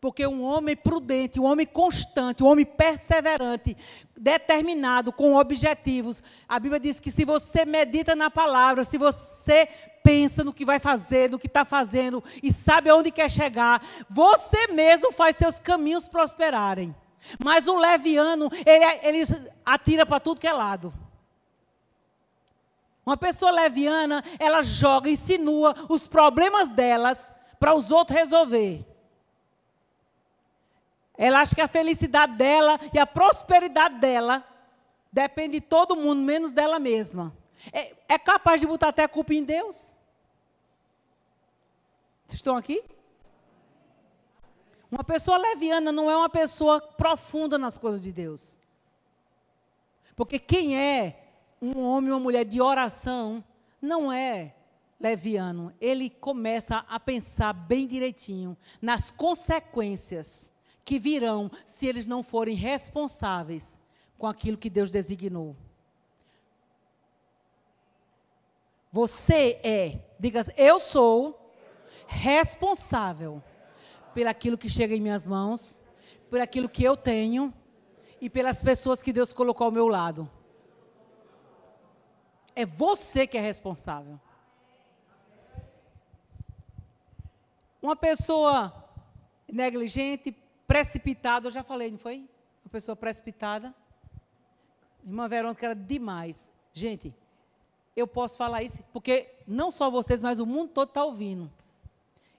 Porque um homem prudente, um homem constante, um homem perseverante, determinado, com objetivos. A Bíblia diz que se você medita na palavra, se você pensa no que vai fazer, no que está fazendo e sabe aonde quer chegar, você mesmo faz seus caminhos prosperarem. Mas o leviano, ele, ele atira para tudo que é lado. Uma pessoa leviana, ela joga, insinua os problemas delas para os outros resolver. Ela acha que a felicidade dela e a prosperidade dela depende de todo mundo, menos dela mesma. É, é capaz de botar até a culpa em Deus? Estão aqui? Uma pessoa leviana não é uma pessoa profunda nas coisas de Deus. Porque quem é um homem ou uma mulher de oração não é leviano. Ele começa a pensar bem direitinho nas consequências que virão se eles não forem responsáveis com aquilo que Deus designou. Você é, diga, eu sou responsável pelaquilo que chega em minhas mãos, por aquilo que eu tenho e pelas pessoas que Deus colocou ao meu lado. É você que é responsável. Uma pessoa negligente, precipitado, eu já falei, não foi? Uma pessoa precipitada. Irmã Verônica era demais. Gente, eu posso falar isso porque não só vocês, mas o mundo todo está ouvindo.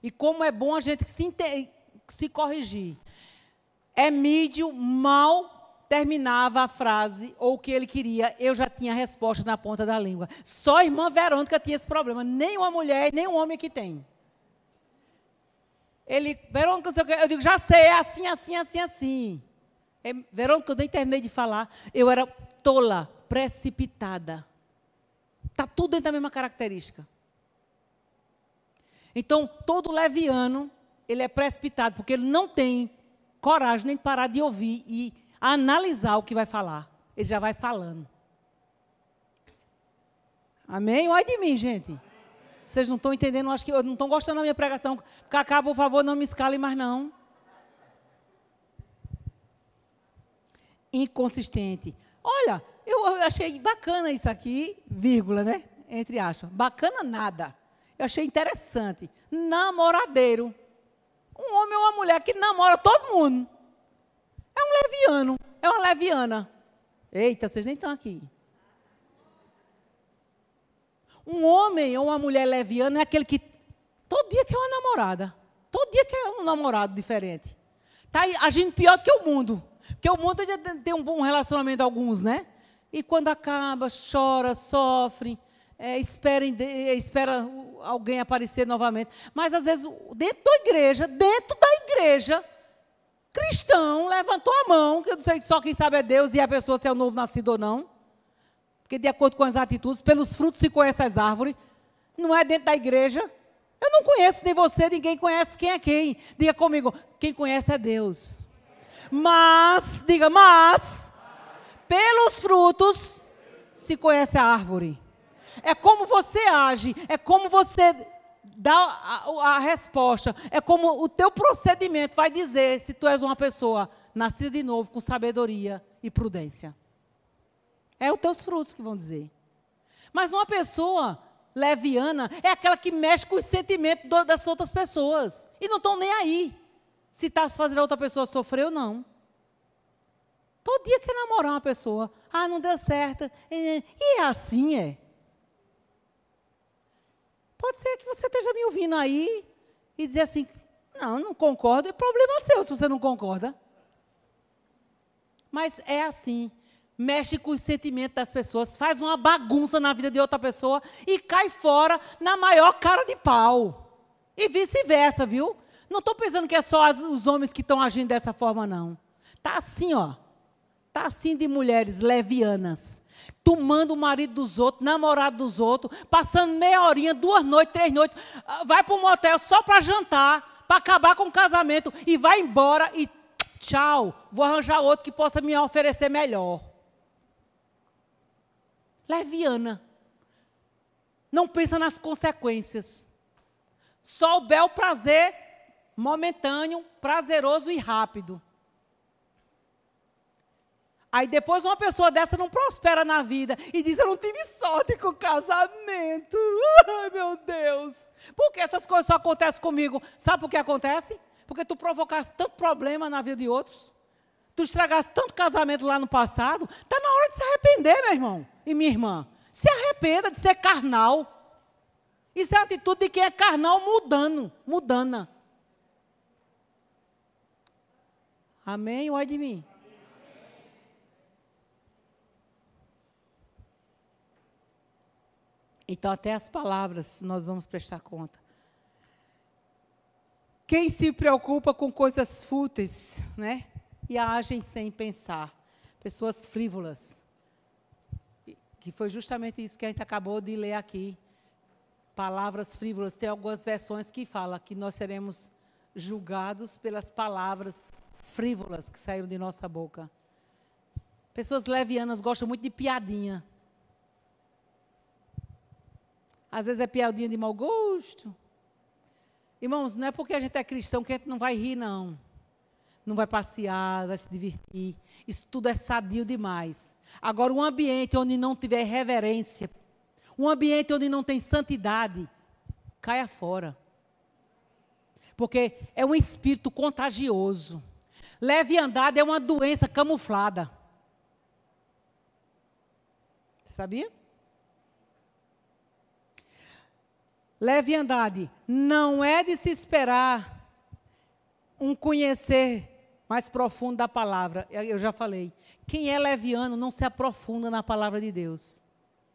E como é bom a gente se, se corrigir. Mal terminava a frase ou o que ele queria, eu já tinha a resposta na ponta da língua. Só a irmã Verônica tinha esse problema. Nem uma mulher, nem um homem que tem. Ele, Verônica, eu digo, já sei, é assim, assim, assim, assim. Verônica, eu nem terminei de falar. Eu era tola, precipitada. Está tudo dentro da mesma característica. Então, todo leviano, ele é precipitado, porque ele não tem coragem nem de parar de ouvir e analisar o que vai falar. Ele já vai falando. Amém? Olha de mim, gente. Vocês não estão entendendo, acho que não estão gostando da minha pregação. Cacá, por favor, não me escale mais não. Inconsistente. Olha, eu achei bacana isso aqui, vírgula, né? Entre aspas. Bacana nada. Eu achei interessante. Namoradeiro. Um homem ou uma mulher que namora todo mundo. É um leviano. É uma leviana. Eita, vocês nem estão aqui. Um homem ou uma mulher leviana é aquele que todo dia quer uma namorada. Todo dia quer um namorado diferente. Está agindo pior do que o mundo. Porque o mundo tem um bom relacionamento, alguns, né? E quando acaba, chora, sofre, é, espera, é, espera alguém aparecer novamente. Mas às vezes, dentro da igreja, dentro da igreja, cristão levantou a mão, que eu não sei só quem sabe é Deus e a pessoa se é o novo nascido ou não. Porque, de acordo com as atitudes, pelos frutos se conhece as árvores. Não é dentro da igreja. Eu não conheço nem você, ninguém conhece quem é quem. Diga comigo, quem conhece é Deus. Mas, diga, mas, pelos frutos se conhece a árvore. É como você age, é como você dá a, a, resposta, é como o teu procedimento vai dizer se tu és uma pessoa nascida de novo com sabedoria e prudência. É os teus frutos que vão dizer. Mas uma pessoa leviana é aquela que mexe com os sentimentos das outras pessoas. E não estão nem aí se está fazendo a outra pessoa sofrer ou não. Todo dia quer namorar uma pessoa. Ah, não deu certo. E é assim, é. Pode ser que você esteja me ouvindo aí e dizer assim: não, não concordo, é problema seu se você não concorda. Mas é assim. Mexe com os sentimentos das pessoas, faz uma bagunça na vida de outra pessoa e cai fora na maior cara de pau. E vice-versa, viu? Não estou pensando que é só as, os homens que estão agindo dessa forma, não. Tá assim, ó. Tá assim de mulheres levianas. Tomando o marido dos outros, namorado dos outros, passando meia horinha, duas noites, três noites, ah, vai para um motel só para jantar, para acabar com o casamento e vai embora e tchau, vou arranjar outro que possa me oferecer melhor. Leviana. Não pensa nas consequências. Só o bel prazer momentâneo, prazeroso e rápido. Aí depois uma pessoa dessa não prospera na vida e diz: Eu não tive sorte com o casamento. Ai, meu Deus. Por que essas coisas só acontecem comigo? Sabe por que acontece? Porque tu provocaste tanto problema na vida de outros. Tu estragaste tanto casamento lá no passado. Está na hora de se arrepender, meu irmão e minha irmã. Se arrependa de ser carnal. Isso é a atitude de quem é carnal mudando, mudando. Amém? Olha de mim. Então, até as palavras nós vamos prestar conta. Quem se preocupa com coisas fúteis, né? E agem sem pensar. Pessoas frívolas. Que foi justamente isso que a gente acabou de ler aqui. Palavras frívolas. Tem algumas versões que falam que nós seremos julgados pelas palavras frívolas que saíram de nossa boca. Pessoas levianas gostam muito de piadinha. Às vezes é piadinha de mau gosto. Irmãos, não é porque a gente é cristão que a gente não vai rir, não. Não vai passear, vai se divertir. Isso tudo é sadio demais. Agora, um ambiente onde não tiver reverência, um ambiente onde não tem santidade, caia fora. Porque é um espírito contagioso. Leviandade é uma doença camuflada. Sabia? Leviandade não é de se esperar um conhecer mais profundo da palavra. Eu já falei. Quem é leviano não se aprofunda na palavra de Deus.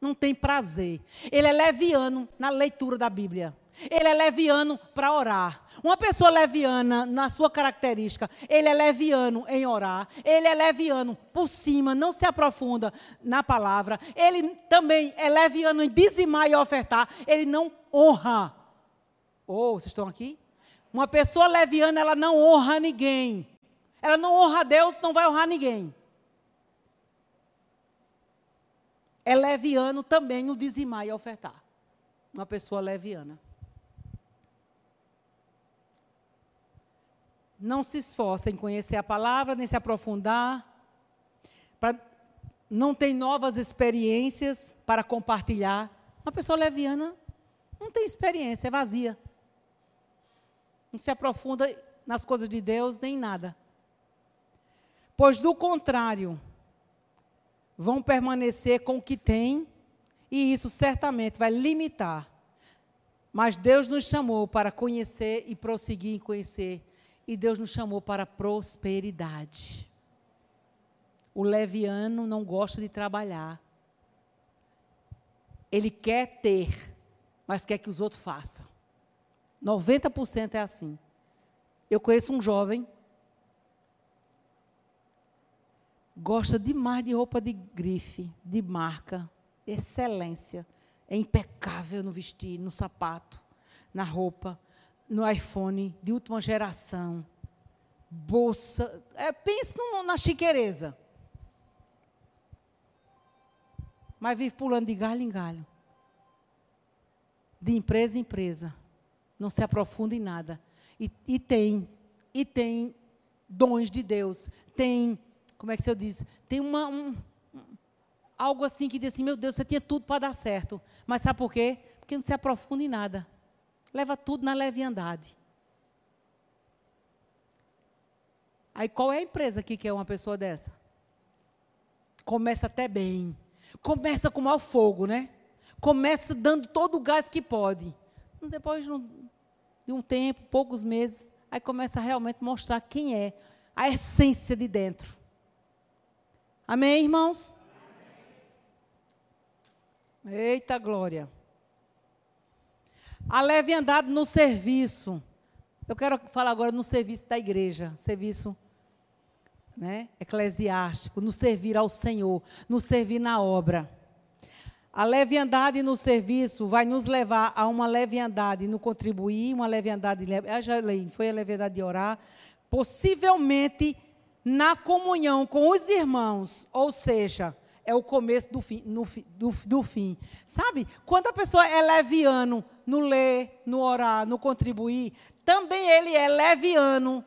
Não tem prazer. Ele é leviano na leitura da Bíblia. Ele é leviano para orar. Uma pessoa leviana, na sua característica, ele é leviano em orar, ele é leviano por cima, não se aprofunda na palavra. Ele também é leviano em dizimar e ofertar, ele não honra. Ou, oh, vocês estão aqui? Uma pessoa leviana, ela não honra ninguém. Ela não honra Deus, não vai honrar ninguém. É leviano também no dizimar e ofertar. Uma pessoa leviana. não se esforça em conhecer a palavra, nem se aprofundar, pra, não tem novas experiências para compartilhar. Uma pessoa leviana não tem experiência, é vazia. Não se aprofunda nas coisas de Deus nem nada. Pois, do contrário, vão permanecer com o que têm, e isso certamente vai limitar. Mas Deus nos chamou para conhecer e prosseguir em conhecer e Deus nos chamou para prosperidade. O leviano não gosta de trabalhar. Ele quer ter, mas quer que os outros façam. 90% é assim. Eu conheço um jovem, gosta demais de roupa de grife, de marca, excelência. É impecável no vestir, no sapato, na roupa no iPhone de última geração, bolsa, é, pense na chiqueireza. Mas vive pulando de galho em galho. De empresa em empresa. Não se aprofunda em nada. E, e tem, e tem dons de Deus. Tem, como é que você diz? Tem uma, um, algo assim que diz assim, meu Deus, você tinha tudo para dar certo. Mas sabe por quê? Porque não se aprofunda em nada. Leva tudo na leviandade. Aí qual é a empresa que quer uma pessoa dessa? Começa até bem. Começa com mau fogo, né? Começa dando todo o gás que pode. Depois de um tempo, poucos meses, aí começa a realmente mostrar quem é, a essência de dentro. Amém, irmãos? Eita glória. A leve andado no serviço. Eu quero falar agora no serviço da igreja, serviço né, eclesiástico, no servir ao Senhor, no servir na obra. A leviandade no serviço vai nos levar a uma leviandade no contribuir, uma leviandade, eu já leio, foi a leviandade de orar, possivelmente na comunhão com os irmãos, ou seja, é o começo do fim, no, do, do fim. Sabe? Quando a pessoa é leviano no ler, no orar, no contribuir, também ele é leviano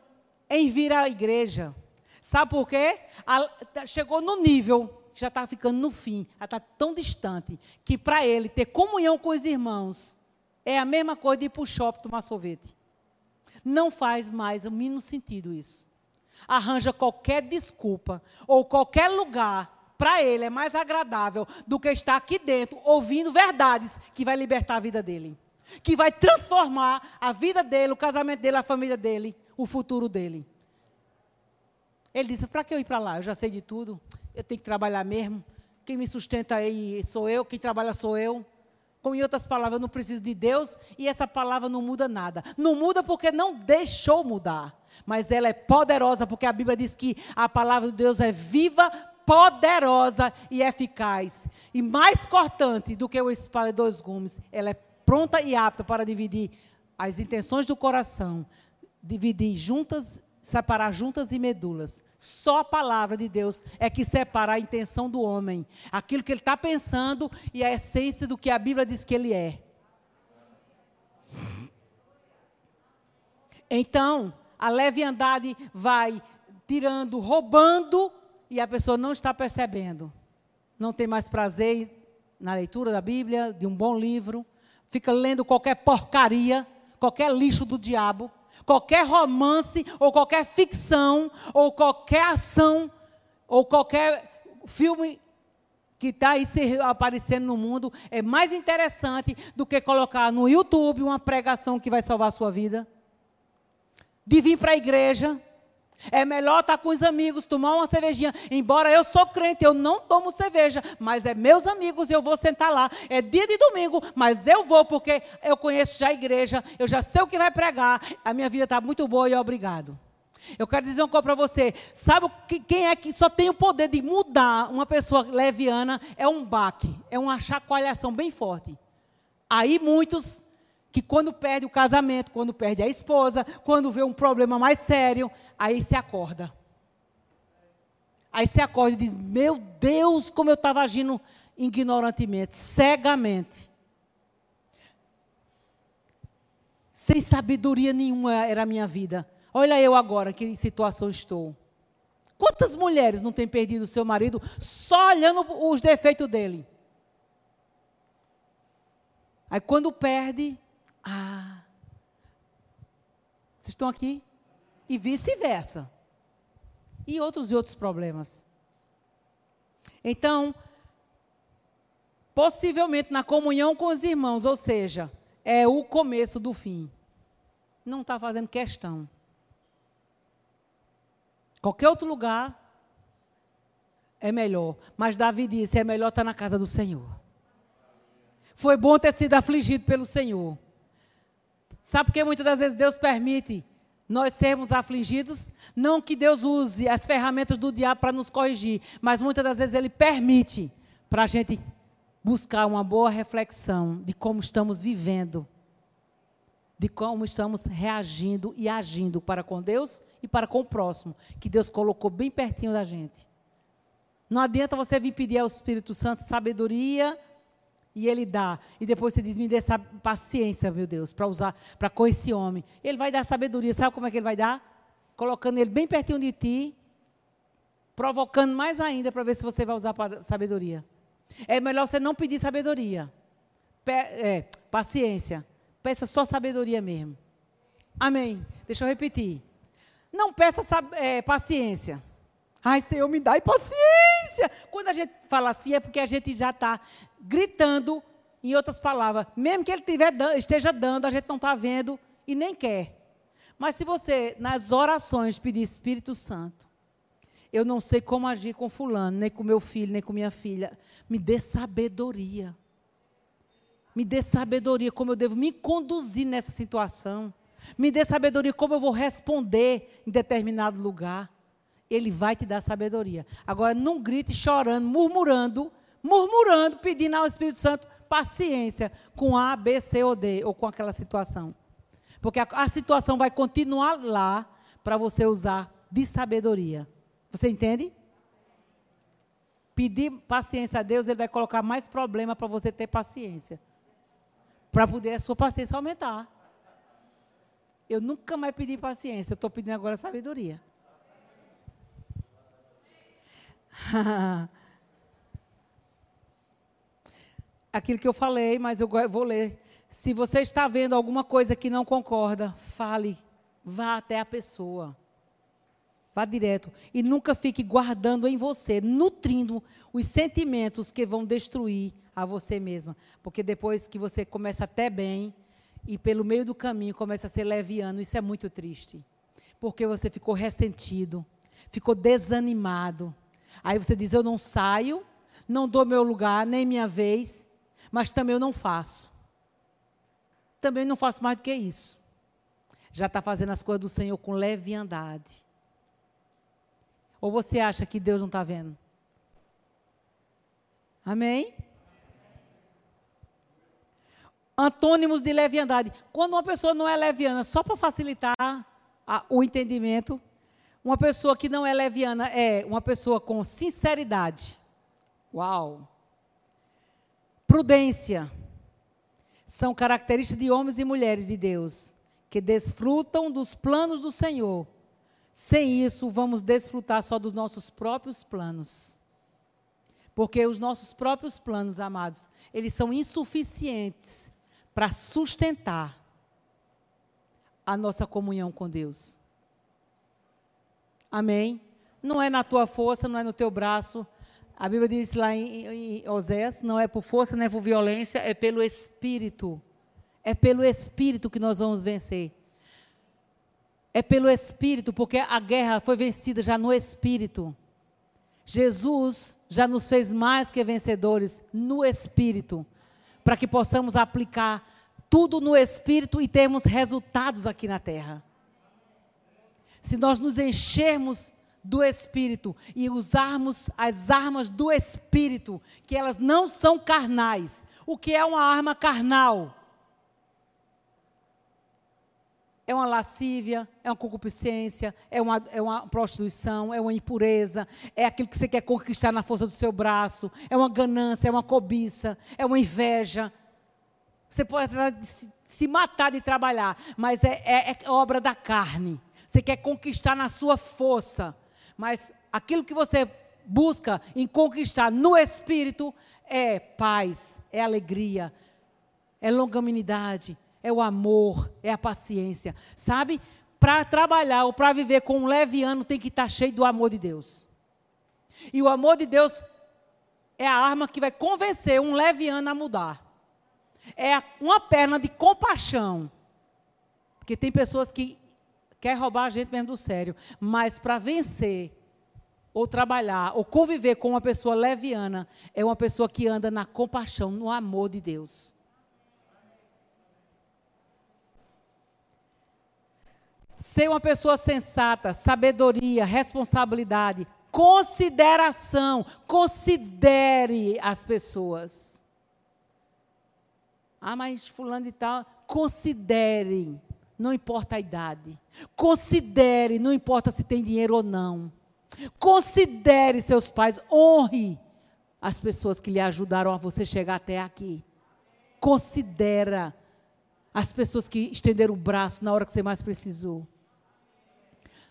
em vir à igreja. Sabe por quê? A, tá, chegou no nível, já está ficando no fim, está tão distante, que para ele ter comunhão com os irmãos é a mesma coisa de ir para o shopping tomar sorvete. Não faz mais o mínimo sentido isso. Arranja qualquer desculpa ou qualquer lugar para ele é mais agradável do que estar aqui dentro ouvindo verdades que vai libertar a vida dele, que vai transformar a vida dele, o casamento dele, a família dele, o futuro dele. Ele disse: Para que eu ir para lá? Eu já sei de tudo. Eu tenho que trabalhar mesmo. Quem me sustenta aí sou eu, quem trabalha sou eu. Como em outras palavras, eu não preciso de Deus e essa palavra não muda nada. Não muda porque não deixou mudar. Mas ela é poderosa, porque a Bíblia diz que a palavra de Deus é viva, poderosa e eficaz. E mais cortante do que o espada de dois gumes. Ela é pronta e apta para dividir as intenções do coração, dividir juntas separar juntas e medulas. Só a palavra de Deus é que separa a intenção do homem, aquilo que ele está pensando e a essência do que a Bíblia diz que ele é. Então, a leviandade vai tirando, roubando, e a pessoa não está percebendo. Não tem mais prazer na leitura da Bíblia, de um bom livro, fica lendo qualquer porcaria, qualquer lixo do diabo qualquer romance, ou qualquer ficção, ou qualquer ação, ou qualquer filme que está aí aparecendo no mundo é mais interessante do que colocar no YouTube uma pregação que vai salvar a sua vida. De vir para a igreja é melhor estar tá com os amigos, tomar uma cervejinha. Embora eu sou crente, eu não tomo cerveja, mas é meus amigos e eu vou sentar lá. É dia de domingo, mas eu vou porque eu conheço já a igreja, eu já sei o que vai pregar. A minha vida está muito boa e obrigado. Eu quero dizer uma coisa para você. Sabe quem é que só tem o poder de mudar uma pessoa leviana? É um baque, é uma chacoalhação bem forte. Aí muitos que quando perde o casamento, quando perde a esposa, quando vê um problema mais sério, aí se acorda. Aí se acorda e diz: Meu Deus, como eu estava agindo ignorantemente, cegamente. Sem sabedoria nenhuma era a minha vida. Olha eu agora, que situação estou. Quantas mulheres não têm perdido o seu marido só olhando os defeitos dele? Aí quando perde, ah, vocês estão aqui? E vice-versa. E outros e outros problemas. Então, possivelmente na comunhão com os irmãos, ou seja, é o começo do fim. Não está fazendo questão. Qualquer outro lugar é melhor. Mas Davi disse: é melhor estar na casa do Senhor. Foi bom ter sido afligido pelo Senhor. Sabe por que muitas das vezes Deus permite nós sermos afligidos? Não que Deus use as ferramentas do diabo para nos corrigir, mas muitas das vezes Ele permite para a gente buscar uma boa reflexão de como estamos vivendo, de como estamos reagindo e agindo para com Deus e para com o próximo, que Deus colocou bem pertinho da gente. Não adianta você vir pedir ao Espírito Santo sabedoria e ele dá. E depois você diz: me dê essa paciência, meu Deus, para usar, para com esse homem. Ele vai dar sabedoria. Sabe como é que ele vai dar? Colocando ele bem pertinho de ti, provocando mais ainda para ver se você vai usar sabedoria. É melhor você não pedir sabedoria. Pe é, paciência. Peça só sabedoria mesmo. Amém. Deixa eu repetir. Não peça é, paciência. Ai, Senhor, me dá paciência. Quando a gente fala assim, é porque a gente já está gritando, em outras palavras, mesmo que ele tiver, esteja dando, a gente não está vendo e nem quer. Mas se você, nas orações, pedir Espírito Santo, eu não sei como agir com fulano, nem com meu filho, nem com minha filha, me dê sabedoria. Me dê sabedoria como eu devo me conduzir nessa situação. Me dê sabedoria como eu vou responder em determinado lugar. Ele vai te dar sabedoria. Agora, não grite chorando, murmurando, murmurando, pedindo ao Espírito Santo paciência com A, B, C ou D, ou com aquela situação. Porque a, a situação vai continuar lá para você usar de sabedoria. Você entende? Pedir paciência a Deus, Ele vai colocar mais problema para você ter paciência para poder a sua paciência aumentar. Eu nunca mais pedi paciência, eu estou pedindo agora sabedoria. Aquilo que eu falei, mas eu vou ler. Se você está vendo alguma coisa que não concorda, fale, vá até a pessoa. Vá direto. E nunca fique guardando em você, nutrindo os sentimentos que vão destruir a você mesma. Porque depois que você começa até bem e pelo meio do caminho começa a ser leviano, isso é muito triste. Porque você ficou ressentido, ficou desanimado. Aí você diz: Eu não saio, não dou meu lugar, nem minha vez, mas também eu não faço. Também não faço mais do que isso. Já está fazendo as coisas do Senhor com leviandade. Ou você acha que Deus não está vendo? Amém? Antônimos de leviandade. Quando uma pessoa não é leviana, só para facilitar a, o entendimento, uma pessoa que não é leviana é uma pessoa com sinceridade. Uau! Prudência. São características de homens e mulheres de Deus que desfrutam dos planos do Senhor. Sem isso, vamos desfrutar só dos nossos próprios planos. Porque os nossos próprios planos, amados, eles são insuficientes para sustentar a nossa comunhão com Deus. Amém? Não é na tua força, não é no teu braço. A Bíblia diz lá em, em Osés, não é por força, não é por violência, é pelo Espírito. É pelo Espírito que nós vamos vencer. É pelo Espírito, porque a guerra foi vencida já no Espírito. Jesus já nos fez mais que vencedores no Espírito para que possamos aplicar tudo no Espírito e termos resultados aqui na terra. Se nós nos enchermos do Espírito e usarmos as armas do Espírito, que elas não são carnais. O que é uma arma carnal? é uma lascívia, é uma concupiscência, é uma, é uma prostituição, é uma impureza, é aquilo que você quer conquistar na força do seu braço, é uma ganância, é uma cobiça, é uma inveja. Você pode se matar de trabalhar, mas é, é, é obra da carne. Você quer conquistar na sua força, mas aquilo que você busca em conquistar no espírito é paz, é alegria, é longanimidade, é o amor, é a paciência. Sabe? Para trabalhar ou para viver com um leviano tem que estar tá cheio do amor de Deus. E o amor de Deus é a arma que vai convencer um leviano a mudar. É uma perna de compaixão. Porque tem pessoas que querem roubar a gente mesmo do sério. Mas para vencer, ou trabalhar, ou conviver com uma pessoa leviana, é uma pessoa que anda na compaixão, no amor de Deus. Ser uma pessoa sensata, sabedoria, responsabilidade, consideração. Considere as pessoas. Ah, mas fulano e tal. Considere, não importa a idade. Considere, não importa se tem dinheiro ou não. Considere seus pais, honre as pessoas que lhe ajudaram a você chegar até aqui. Considera as pessoas que estenderam o braço na hora que você mais precisou.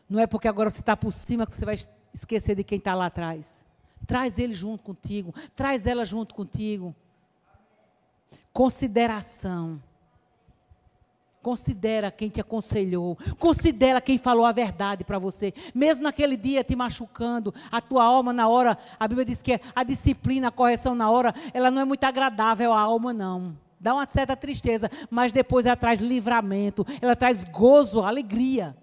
Não é porque agora você está por cima que você vai esquecer de quem está lá atrás. Traz ele junto contigo, traz ela junto contigo. Consideração. Considera quem te aconselhou. Considera quem falou a verdade para você. Mesmo naquele dia te machucando, a tua alma na hora, a Bíblia diz que a disciplina, a correção na hora, ela não é muito agradável à alma, não. Dá uma certa tristeza, mas depois ela traz livramento, ela traz gozo, alegria.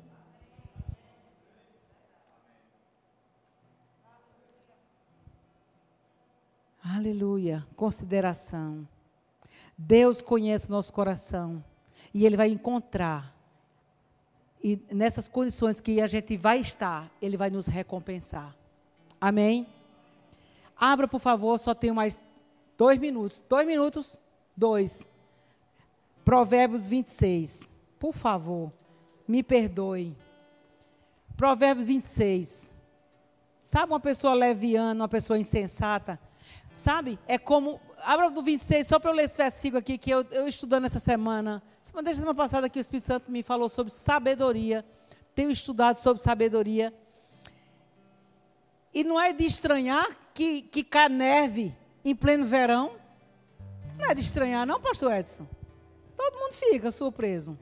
Aleluia. Consideração. Deus conhece o nosso coração. E Ele vai encontrar. E nessas condições que a gente vai estar, Ele vai nos recompensar. Amém? Abra, por favor, só tenho mais dois minutos. Dois minutos? Dois. Provérbios 26. Por favor, me perdoe. Provérbios 26. Sabe uma pessoa leviana, uma pessoa insensata? Sabe? É como. Abra do 26, só para eu ler esse versículo aqui, que eu, eu estudando essa semana. Desde a semana passada que o Espírito Santo me falou sobre sabedoria. Tenho estudado sobre sabedoria. E não é de estranhar que, que cai neve em pleno verão. Não é de estranhar, não, pastor Edson? Todo mundo fica surpreso.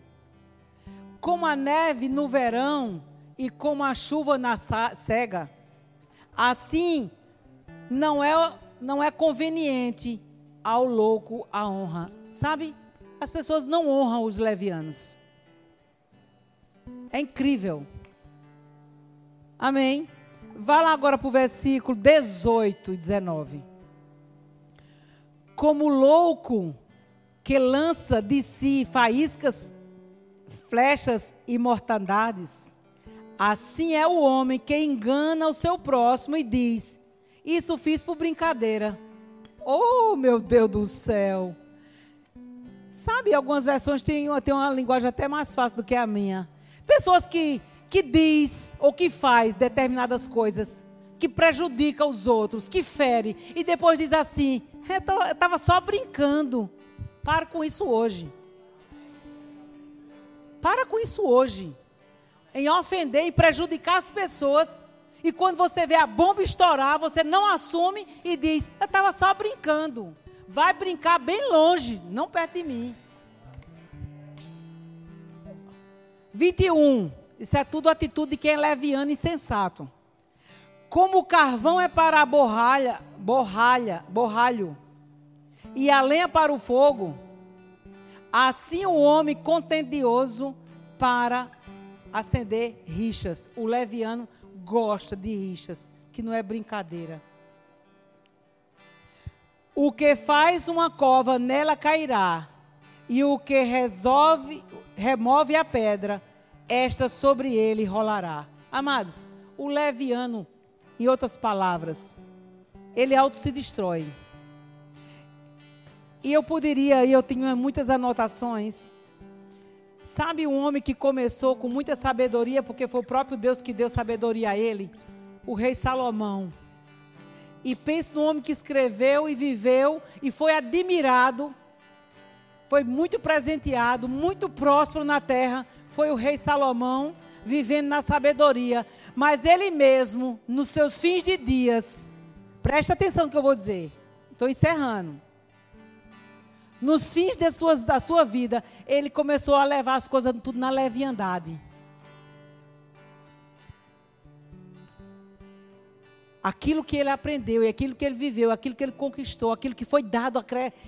Como a neve no verão e como a chuva na cega, assim não é não é conveniente ao louco a honra. Sabe? As pessoas não honram os levianos. É incrível. Amém? Vá lá agora para o versículo 18 e 19. Como louco que lança de si faíscas, flechas e mortandades, assim é o homem que engana o seu próximo e diz: isso fiz por brincadeira. Oh, meu Deus do céu. Sabe, algumas versões têm, têm uma linguagem até mais fácil do que a minha. Pessoas que, que diz ou que faz determinadas coisas, que prejudica os outros, que fere, e depois diz assim, eu estava só brincando. Para com isso hoje. Para com isso hoje. Em ofender e prejudicar as pessoas e quando você vê a bomba estourar, você não assume e diz: Eu estava só brincando. Vai brincar bem longe, não perto de mim. 21. Isso é tudo atitude de quem é leviano e sensato. Como o carvão é para a borralha, borralha, borralho, e a lenha para o fogo, assim o homem contendioso para acender rixas. O leviano gosta de rixas, que não é brincadeira. O que faz uma cova, nela cairá, e o que resolve, remove a pedra, esta sobre ele rolará. Amados, o leviano, em outras palavras, ele auto se destrói. E eu poderia, e eu tenho muitas anotações, Sabe um homem que começou com muita sabedoria, porque foi o próprio Deus que deu sabedoria a ele? O rei Salomão. E pense no homem que escreveu e viveu e foi admirado, foi muito presenteado, muito próspero na terra. Foi o rei Salomão vivendo na sabedoria. Mas ele mesmo, nos seus fins de dias, presta atenção no que eu vou dizer. Estou encerrando nos fins de suas, da sua vida, ele começou a levar as coisas tudo na leviandade. Aquilo que ele aprendeu e aquilo que ele viveu, aquilo que ele conquistou, aquilo que foi dado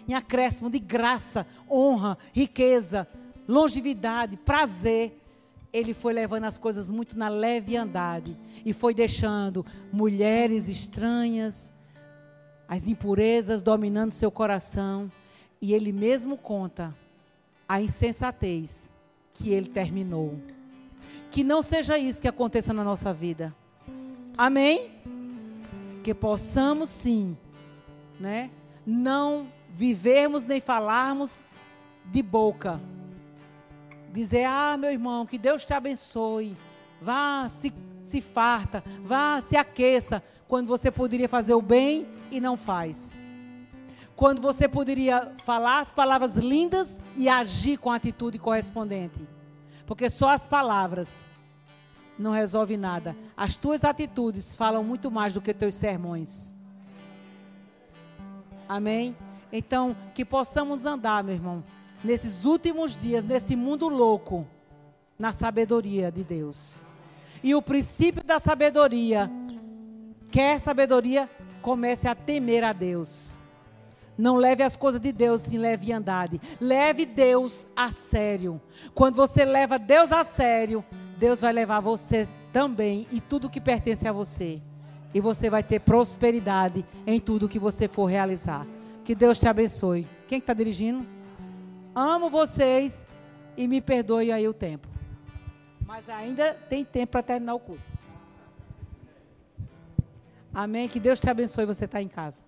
em acréscimo de graça, honra, riqueza, longevidade, prazer, ele foi levando as coisas muito na leviandade e foi deixando mulheres estranhas, as impurezas dominando seu coração e ele mesmo conta a insensatez que ele terminou. Que não seja isso que aconteça na nossa vida. Amém? Que possamos sim, né? Não vivermos nem falarmos de boca. Dizer, ah, meu irmão, que Deus te abençoe. Vá, se, se farta, vá, se aqueça. Quando você poderia fazer o bem e não faz. Quando você poderia falar as palavras lindas e agir com a atitude correspondente. Porque só as palavras não resolvem nada. As tuas atitudes falam muito mais do que teus sermões. Amém? Então, que possamos andar, meu irmão, nesses últimos dias, nesse mundo louco, na sabedoria de Deus. E o princípio da sabedoria, quer sabedoria, comece a temer a Deus. Não leve as coisas de Deus em leviandade. Leve Deus a sério. Quando você leva Deus a sério, Deus vai levar você também e tudo que pertence a você. E você vai ter prosperidade em tudo que você for realizar. Que Deus te abençoe. Quem está dirigindo? Amo vocês e me perdoe aí o tempo. Mas ainda tem tempo para terminar o culto. Amém. Que Deus te abençoe. Você está em casa.